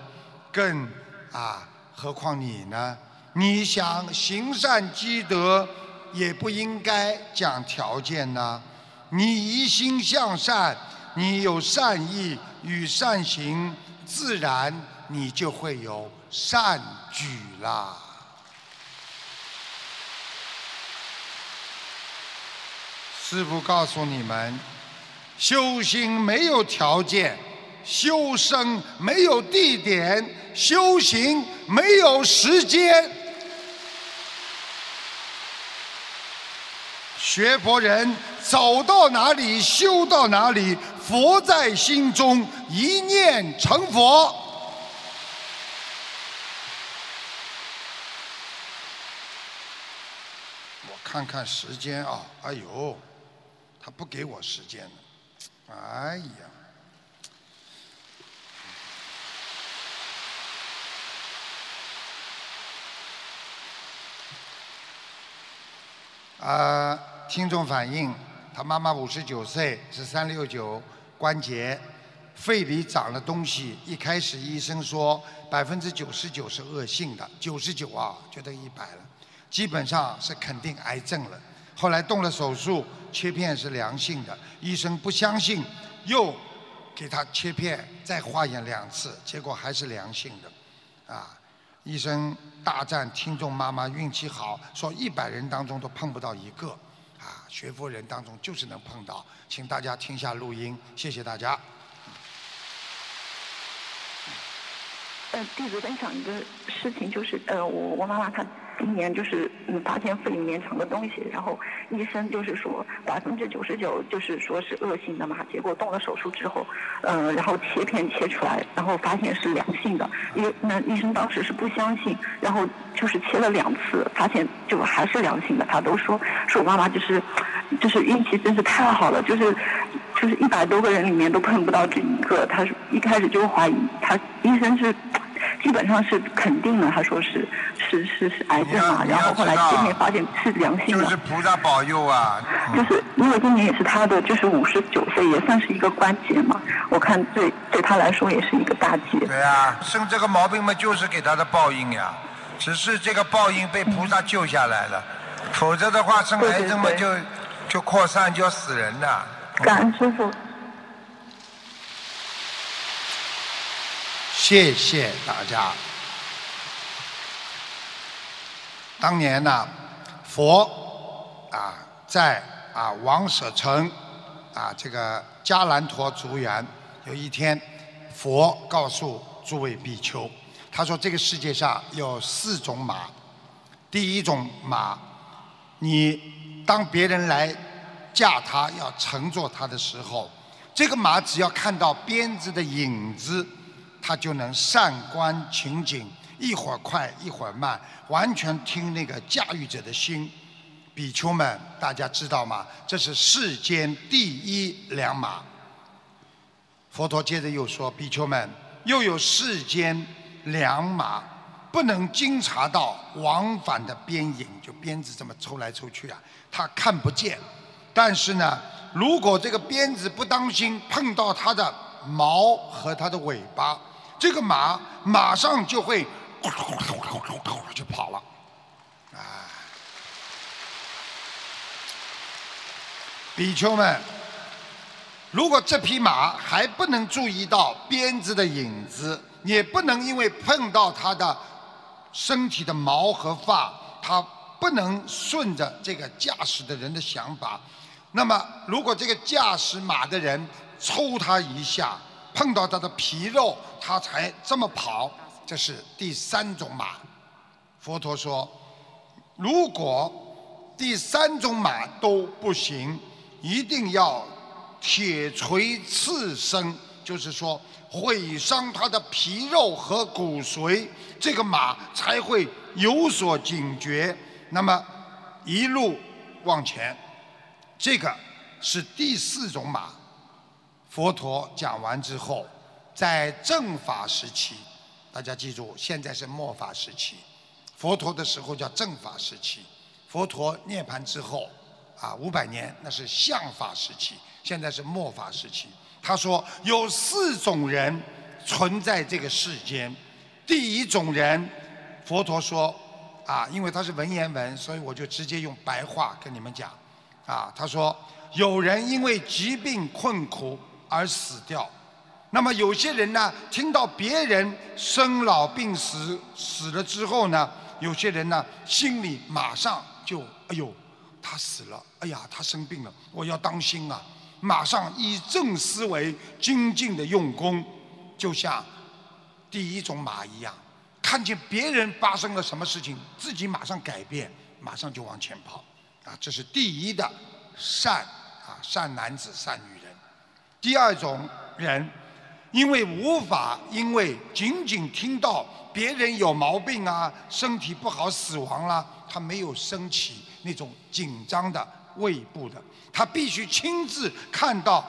更啊，何况你呢？你想行善积德，也不应该讲条件呐。你一心向善，你有善意。”与善行，自然你就会有善举啦。师父告诉你们，修行没有条件，修身没有地点，修行没有时间。学佛人走到哪里，修到哪里。佛在心中，一念成佛。我看看时间啊，哎呦，他不给我时间了，哎呀！啊，听众反映，他妈妈五十九岁，是三六九。关节、肺里长了东西，一开始医生说百分之九十九是恶性的，九十九啊就等于一百了，基本上是肯定癌症了。后来动了手术，切片是良性的，医生不相信，又给他切片再化验两次，结果还是良性的。啊，医生大赞听众妈妈运气好，说一百人当中都碰不到一个。学佛人当中就是能碰到，请大家听下录音，谢谢大家。呃，弟子分享一个事情，就是呃，我我妈妈她今年就是嗯发现肺里面藏的东西，然后医生就是说百分之九十九就是说是恶性的嘛，结果动了手术之后，呃，然后切片切出来，然后发现是良性的，医那医生当时是不相信，然后就是切了两次，发现就还是良性的，他都说说我妈妈就是就是运气真是太好了，就是就是一百多个人里面都碰不到这一个，他是一开始就怀疑他医生是。基本上是肯定的，他说是是是是癌症嘛，然后后来今年发现是良性的。就是菩萨保佑啊！就是因为今年也是他的，就是五十九岁，也算是一个关节嘛。我看对对他来说也是一个大劫。对啊，生这个毛病嘛，就是给他的报应呀。只是这个报应被菩萨救下来了，否则的话生癌症嘛就就扩散就要死人的。感恩师傅。谢谢大家。当年呢，佛啊在啊王舍城啊这个迦兰陀竹园，有一天，佛告诉诸位比丘，他说这个世界上有四种马，第一种马，你当别人来驾它要乘坐它的时候，这个马只要看到鞭子的影子。他就能善观情景，一会儿快一会儿慢，完全听那个驾驭者的心。比丘们，大家知道吗？这是世间第一良马。佛陀接着又说：“比丘们，又有世间良马，不能经察到往返的鞭影，就鞭子这么抽来抽去啊，他看不见。但是呢，如果这个鞭子不当心碰到它的毛和它的尾巴。”这个马马上就会就跑了，啊！比丘们，如果这匹马还不能注意到鞭子的影子，也不能因为碰到它的身体的毛和发，它不能顺着这个驾驶的人的想法，那么如果这个驾驶马的人抽它一下。碰到它的皮肉，它才这么跑。这是第三种马。佛陀说，如果第三种马都不行，一定要铁锤刺身，就是说毁伤它的皮肉和骨髓，这个马才会有所警觉。那么一路往前，这个是第四种马。佛陀讲完之后，在正法时期，大家记住，现在是末法时期。佛陀的时候叫正法时期，佛陀涅盘之后，啊，五百年那是相法时期，现在是末法时期。他说有四种人存在这个世间。第一种人，佛陀说，啊，因为他是文言文，所以我就直接用白话跟你们讲。啊，他说有人因为疾病困苦。而死掉，那么有些人呢，听到别人生老病死死了之后呢，有些人呢，心里马上就哎呦，他死了，哎呀，他生病了，我要当心啊！马上以正思维精进的用功，就像第一种马一样，看见别人发生了什么事情，自己马上改变，马上就往前跑，啊，这是第一的善啊，善男子、善女。第二种人，因为无法，因为仅仅听到别人有毛病啊，身体不好死亡啦，他没有升起那种紧张的胃部的，他必须亲自看到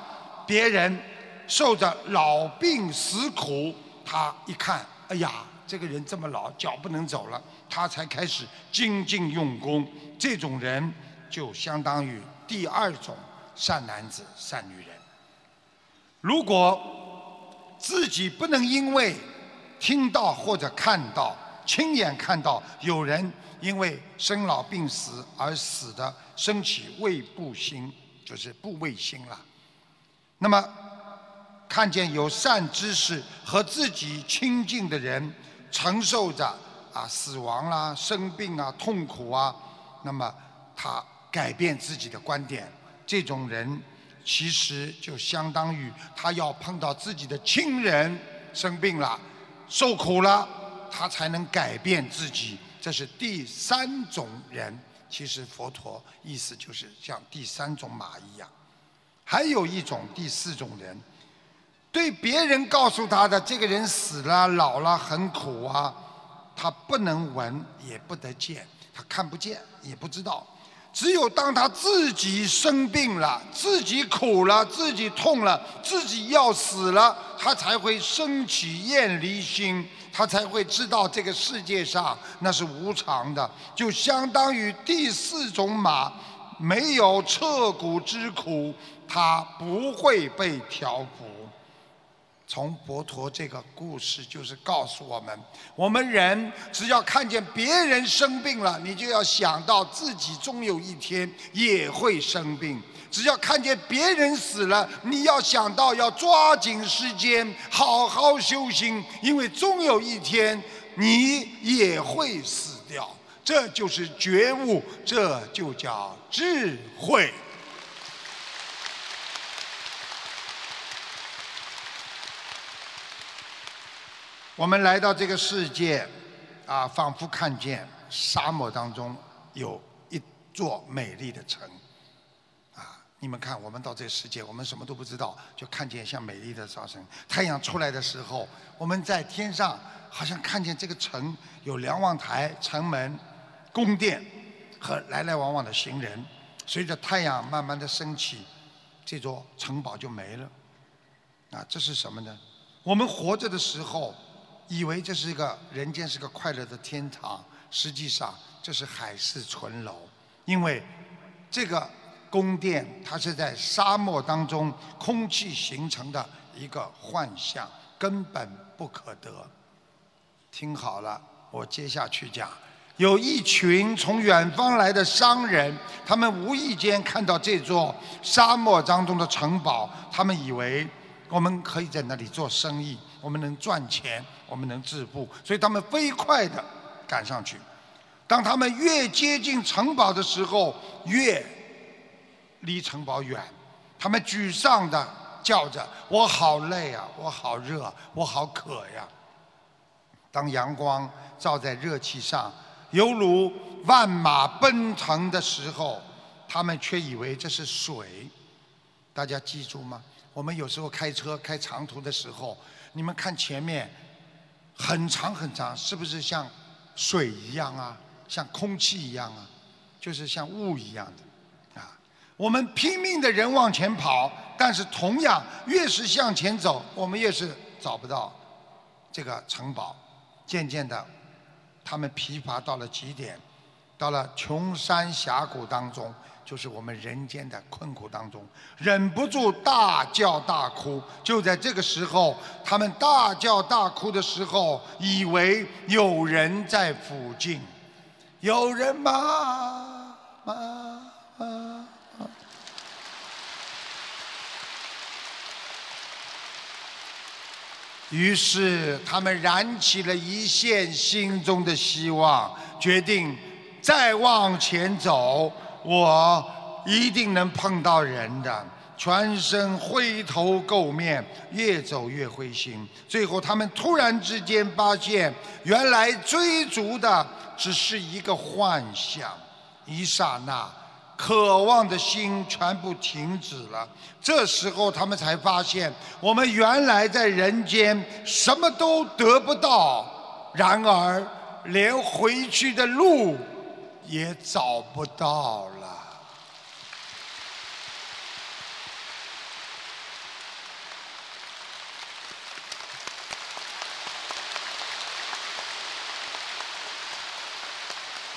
别人受着老病死苦，他一看，哎呀，这个人这么老，脚不能走了，他才开始精进用功。这种人就相当于第二种善男子、善女人。如果自己不能因为听到或者看到、亲眼看到有人因为生老病死而死的，升起畏怖心，就是不畏心了。那么看见有善知识和自己亲近的人承受着啊死亡啦、生病啊、痛苦啊，那么他改变自己的观点，这种人。其实就相当于他要碰到自己的亲人生病了、受苦了，他才能改变自己。这是第三种人。其实佛陀意思就是像第三种马一样。还有一种第四种人，对别人告诉他的这个人死了、老了、很苦啊，他不能闻，也不得见，他看不见，也不知道。只有当他自己生病了、自己苦了、自己痛了、自己要死了，他才会升起厌离心，他才会知道这个世界上那是无常的，就相当于第四种马，没有彻骨之苦，他不会被调伏。从佛陀这个故事，就是告诉我们：我们人只要看见别人生病了，你就要想到自己终有一天也会生病；只要看见别人死了，你要想到要抓紧时间好好修行，因为终有一天你也会死掉。这就是觉悟，这就叫智慧。我们来到这个世界，啊，仿佛看见沙漠当中有一座美丽的城，啊，你们看，我们到这个世界，我们什么都不知道，就看见像美丽的早晨，太阳出来的时候，我们在天上好像看见这个城有瞭望台、城门、宫殿和来来往往的行人。随着太阳慢慢的升起，这座城堡就没了。啊，这是什么呢？我们活着的时候。以为这是一个人间是个快乐的天堂，实际上这是海市蜃楼。因为这个宫殿它是在沙漠当中空气形成的一个幻象，根本不可得。听好了，我接下去讲，有一群从远方来的商人，他们无意间看到这座沙漠当中的城堡，他们以为我们可以在那里做生意。我们能赚钱，我们能致富，所以他们飞快地赶上去。当他们越接近城堡的时候，越离城堡远。他们沮丧地叫着：“我好累啊，我好热，我好渴呀！”当阳光照在热气上，犹如万马奔腾的时候，他们却以为这是水。大家记住吗？我们有时候开车开长途的时候。你们看前面，很长很长，是不是像水一样啊？像空气一样啊？就是像雾一样的啊？我们拼命的人往前跑，但是同样越是向前走，我们越是找不到这个城堡。渐渐的，他们疲乏到了极点，到了穷山峡谷当中。就是我们人间的困苦当中，忍不住大叫大哭。就在这个时候，他们大叫大哭的时候，以为有人在附近，有人吗？吗？于是他们燃起了一线心中的希望，决定再往前走。我一定能碰到人的，全身灰头垢面，越走越灰心。最后，他们突然之间发现，原来追逐的只是一个幻象。一刹那，渴望的心全部停止了。这时候，他们才发现，我们原来在人间什么都得不到，然而连回去的路。也找不到了。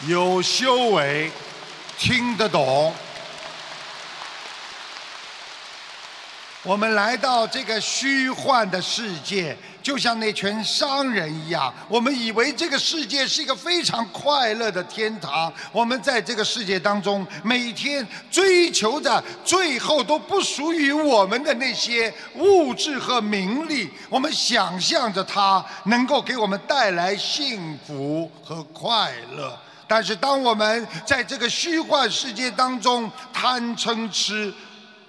有修为，听得懂。我们来到这个虚幻的世界，就像那群商人一样。我们以为这个世界是一个非常快乐的天堂。我们在这个世界当中，每天追求着最后都不属于我们的那些物质和名利。我们想象着它能够给我们带来幸福和快乐。但是，当我们在这个虚幻世界当中贪嗔痴，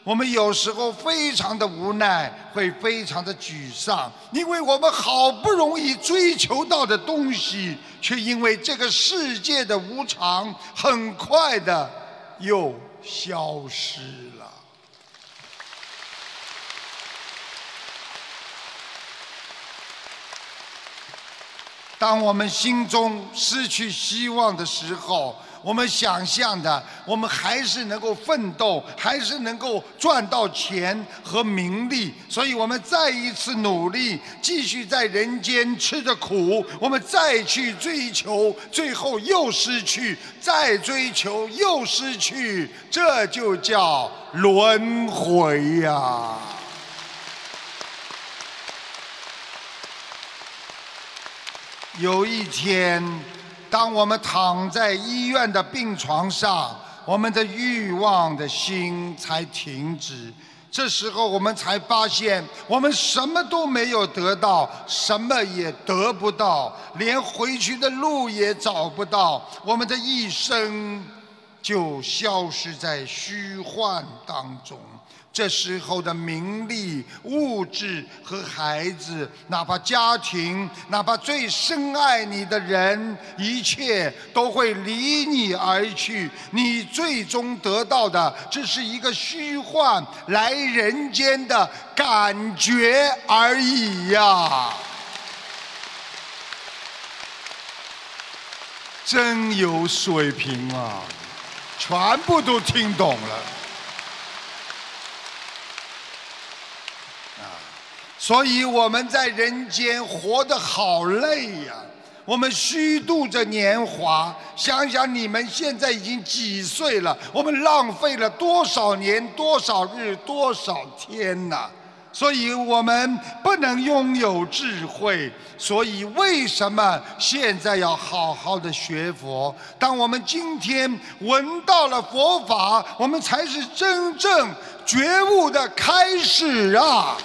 我们有时候非常的无奈，会非常的沮丧，因为我们好不容易追求到的东西，却因为这个世界的无常，很快的又消失了。当我们心中失去希望的时候，我们想象的我们还是能够奋斗还是能够赚到钱和名利所以我们再一次努力继续在人间吃着苦我们再去追求最后又失去再追求又失去这就叫轮回呀。有一天当我们躺在医院的病床上，我们的欲望的心才停止。这时候，我们才发现，我们什么都没有得到，什么也得不到，连回去的路也找不到。我们的一生就消失在虚幻当中。这时候的名利、物质和孩子，哪怕家庭，哪怕最深爱你的人，一切都会离你而去。你最终得到的，只是一个虚幻来人间的感觉而已呀！真有水平啊，全部都听懂了。所以我们在人间活得好累呀，我们虚度着年华。想想你们现在已经几岁了？我们浪费了多少年、多少日、多少天呐！所以我们不能拥有智慧。所以为什么现在要好好的学佛？当我们今天闻到了佛法，我们才是真正觉悟的开始啊！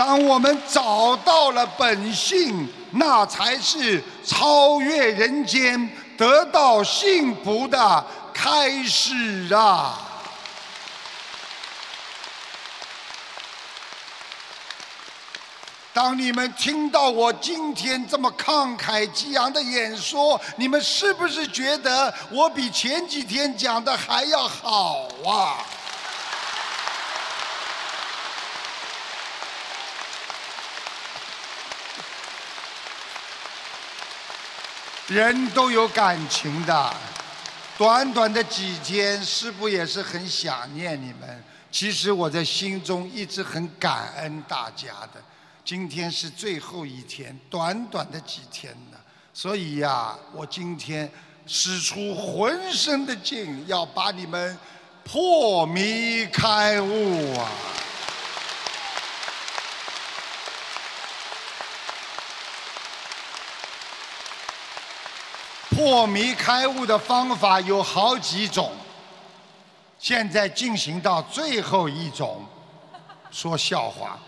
当我们找到了本性，那才是超越人间、得到幸福的开始啊！当你们听到我今天这么慷慨激昂的演说，你们是不是觉得我比前几天讲的还要好啊？人都有感情的，短短的几天，师傅也是很想念你们。其实我在心中一直很感恩大家的。今天是最后一天，短短的几天呢，所以呀，我今天使出浑身的劲，要把你们破迷开悟啊！破迷开悟的方法有好几种，现在进行到最后一种，说笑话。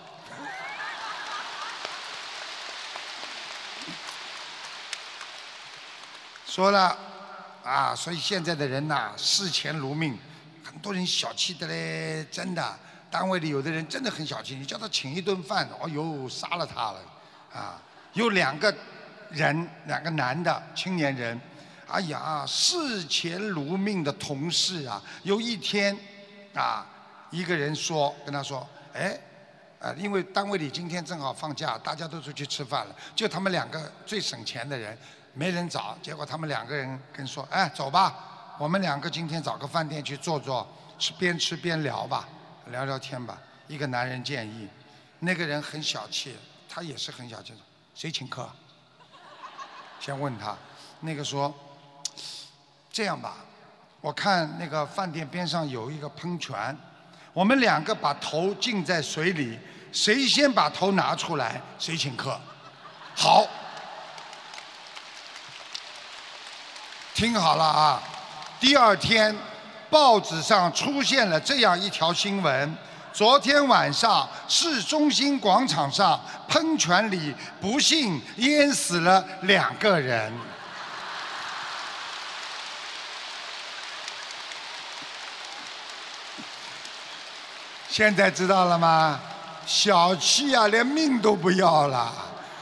说了啊，所以现在的人呐，视钱如命，很多人小气的嘞，真的。单位里有的人真的很小气，你叫他请一顿饭，哦呦，杀了他了，啊，有两个。人两个男的青年人，哎呀，视钱如命的同事啊，有一天，啊，一个人说跟他说，哎，呃，因为单位里今天正好放假，大家都出去吃饭了，就他们两个最省钱的人，没人找，结果他们两个人跟说，哎，走吧，我们两个今天找个饭店去坐坐，吃边吃边聊吧，聊聊天吧。一个男人建议，那个人很小气，他也是很小气的，谁请客？先问他，那个说，这样吧，我看那个饭店边上有一个喷泉，我们两个把头浸在水里，谁先把头拿出来，谁请客。好，听好了啊，第二天报纸上出现了这样一条新闻。昨天晚上，市中心广场上喷泉里不幸淹死了两个人。现在知道了吗？小气啊，连命都不要了，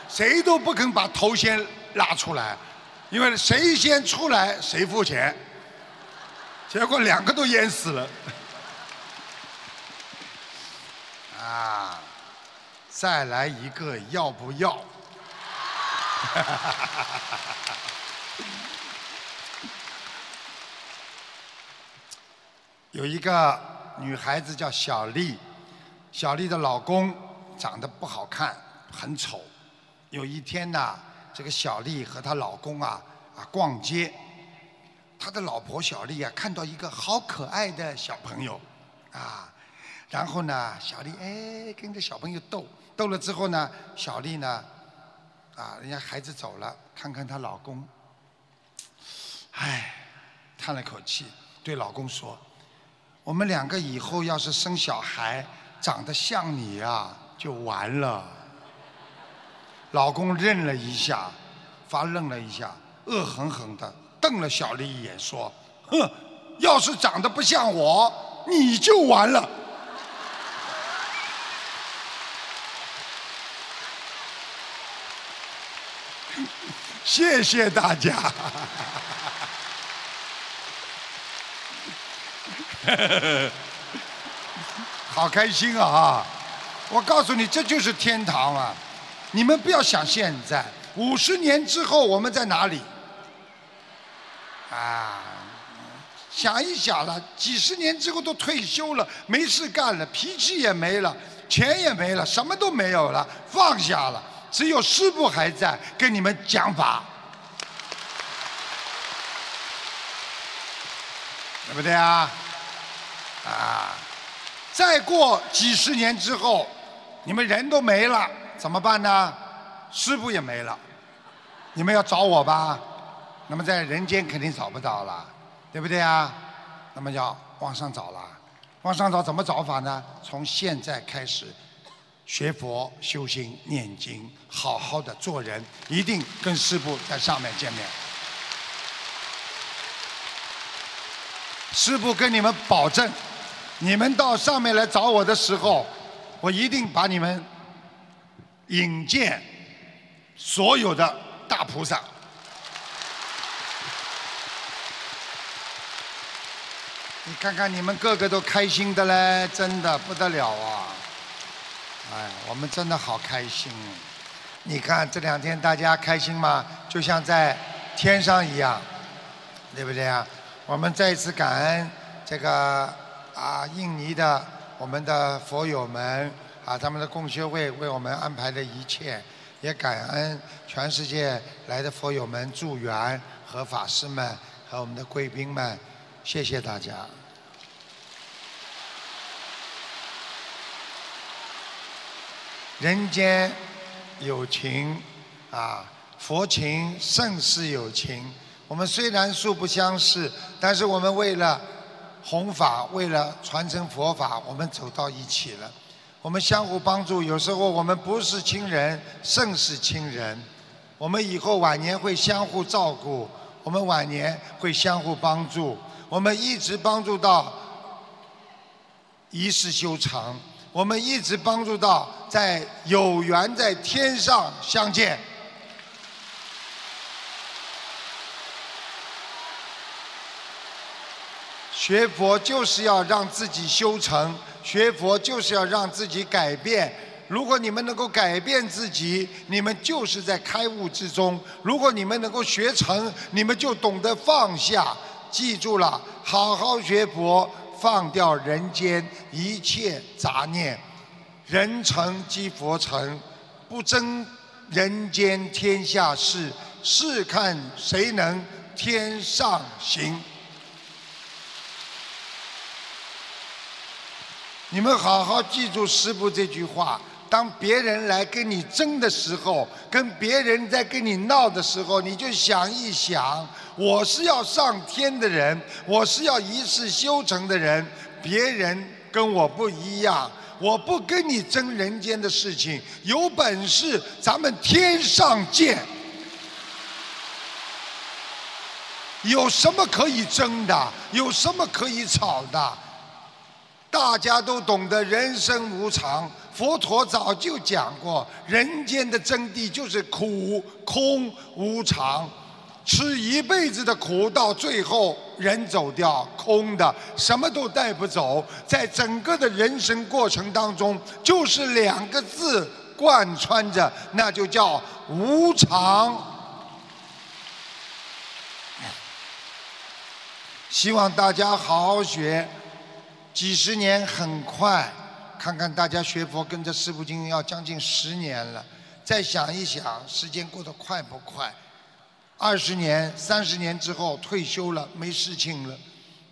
谁都不肯把头先拉出来，因为谁先出来谁付钱。结果两个都淹死了。啊，再来一个要不要？有一个女孩子叫小丽，小丽的老公长得不好看，很丑。有一天呢，这个小丽和她老公啊啊逛街，她的老婆小丽啊看到一个好可爱的小朋友，啊。然后呢，小丽哎跟着小朋友斗，斗了之后呢，小丽呢，啊，人家孩子走了，看看她老公，唉，叹了口气，对老公说：“我们两个以后要是生小孩，长得像你呀，就完了。”老公愣了一下，发愣了一下，恶狠狠地瞪了小丽一眼，说：“哼，要是长得不像我，你就完了。”谢谢大家。好开心啊！我告诉你，这就是天堂啊！你们不要想现在，五十年之后我们在哪里？啊，想一想了，几十年之后都退休了，没事干了，脾气也没了，钱也没了，什么都没有了，放下了。只有师傅还在跟你们讲法，对不对啊？啊！再过几十年之后，你们人都没了，怎么办呢？师傅也没了，你们要找我吧？那么在人间肯定找不到了，对不对啊？那么要往上找了，往上找怎么找法呢？从现在开始。学佛修心念经，好好的做人，一定跟师父在上面见面。师父跟你们保证，你们到上面来找我的时候，我一定把你们引荐所有的大菩萨。你看看你们个个都开心的嘞，真的不得了啊！哎，我们真的好开心！你看这两天大家开心吗？就像在天上一样，对不对啊？我们再一次感恩这个啊印尼的我们的佛友们啊，他们的共修会为我们安排的一切，也感恩全世界来的佛友们助缘和法师们和我们的贵宾们，谢谢大家。人间有情啊，佛情胜似有情。我们虽然素不相识，但是我们为了弘法，为了传承佛法，我们走到一起了。我们相互帮助，有时候我们不是亲人，胜似亲人。我们以后晚年会相互照顾，我们晚年会相互帮助，我们一直帮助到一世修成。我们一直帮助到在有缘在天上相见。学佛就是要让自己修成，学佛就是要让自己改变。如果你们能够改变自己，你们就是在开悟之中；如果你们能够学成，你们就懂得放下。记住了，好好学佛。放掉人间一切杂念，人成即佛成，不争人间天下事，试看谁能天上行。你们好好记住师父这句话。当别人来跟你争的时候，跟别人在跟你闹的时候，你就想一想：我是要上天的人，我是要一世修成的人。别人跟我不一样，我不跟你争人间的事情。有本事咱们天上见。有什么可以争的？有什么可以吵的？大家都懂得人生无常。佛陀早就讲过，人间的真谛就是苦、空、无常，吃一辈子的苦，到最后人走掉，空的，什么都带不走。在整个的人生过程当中，就是两个字贯穿着，那就叫无常。希望大家好好学，几十年很快。看看大家学佛跟着师父经要将近十年了，再想一想，时间过得快不快？二十年、三十年之后退休了，没事情了，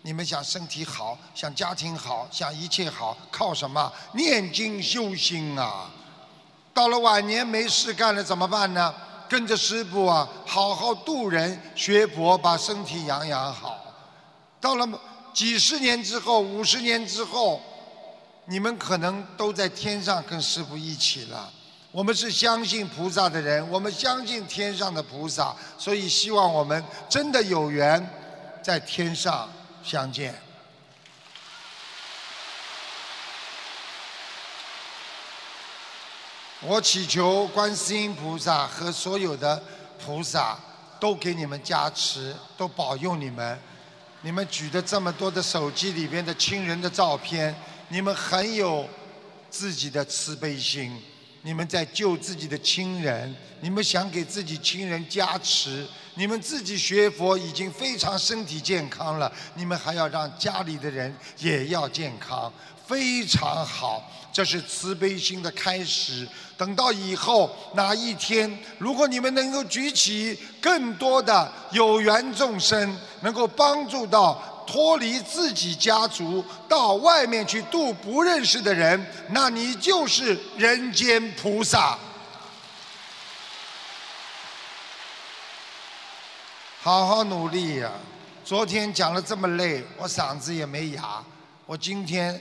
你们想身体好，想家庭好，想一切好，靠什么？念经修心啊！到了晚年没事干了怎么办呢？跟着师傅啊，好好度人学佛，把身体养养好。到了几十年之后，五十年之后，你们可能都在天上跟师傅一起了。我们是相信菩萨的人，我们相信天上的菩萨，所以希望我们真的有缘在天上相见。我祈求观世音菩萨和所有的菩萨都给你们加持，都保佑你们。你们举的这么多的手机里边的亲人的照片，你们很有自己的慈悲心。你们在救自己的亲人，你们想给自己亲人加持，你们自己学佛已经非常身体健康了，你们还要让家里的人也要健康，非常好。这是慈悲心的开始。等到以后哪一天，如果你们能够举起更多的有缘众生，能够帮助到。脱离自己家族到外面去度不认识的人，那你就是人间菩萨。好好努力呀！昨天讲了这么累，我嗓子也没哑。我今天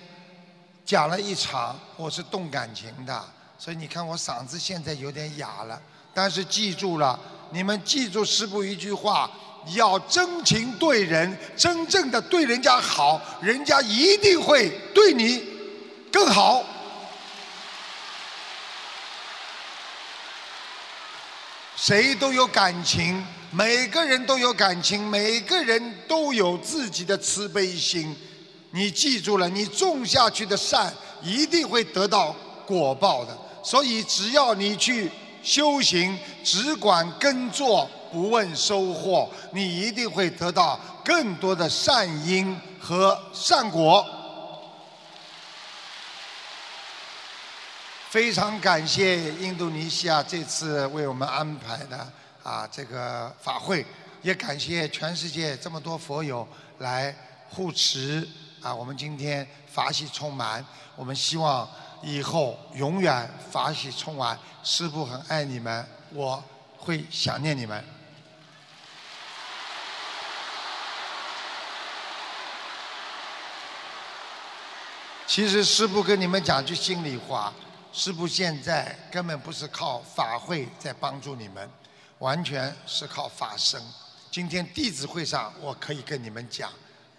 讲了一场，我是动感情的，所以你看我嗓子现在有点哑了。但是记住了，你们记住师傅一句话。要真情对人，真正的对人家好，人家一定会对你更好。谁都有感情，每个人都有感情，每个人都有自己的慈悲心。你记住了，你种下去的善一定会得到果报的。所以，只要你去修行，只管耕作。不问收获，你一定会得到更多的善因和善果。非常感谢印度尼西亚这次为我们安排的啊这个法会，也感谢全世界这么多佛友来护持啊，我们今天法喜充满，我们希望以后永远法喜充满。师父很爱你们，我会想念你们。其实师父跟你们讲句心里话，师父现在根本不是靠法会在帮助你们，完全是靠法身。今天弟子会上我可以跟你们讲，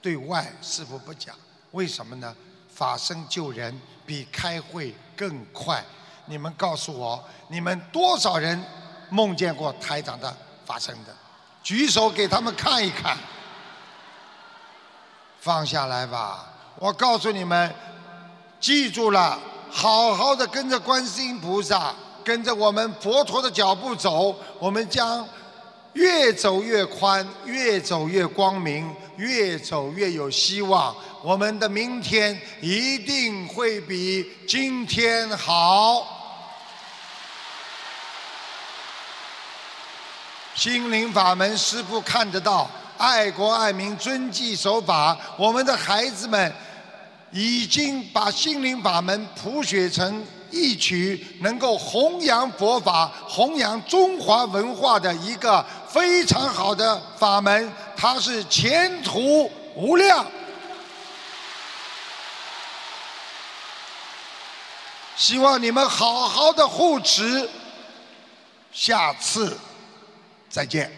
对外师父不讲，为什么呢？法身救人比开会更快。你们告诉我，你们多少人梦见过台长的法身的？举手给他们看一看。放下来吧，我告诉你们。记住了，好好的跟着观世音菩萨，跟着我们佛陀的脚步走，我们将越走越宽，越走越光明，越走越有希望。我们的明天一定会比今天好。心灵法门，师父看得到，爱国爱民，遵纪守法，我们的孩子们。已经把心灵法门谱写成一曲能够弘扬佛法、弘扬中华文化的一个非常好的法门，它是前途无量。希望你们好好的护持，下次再见。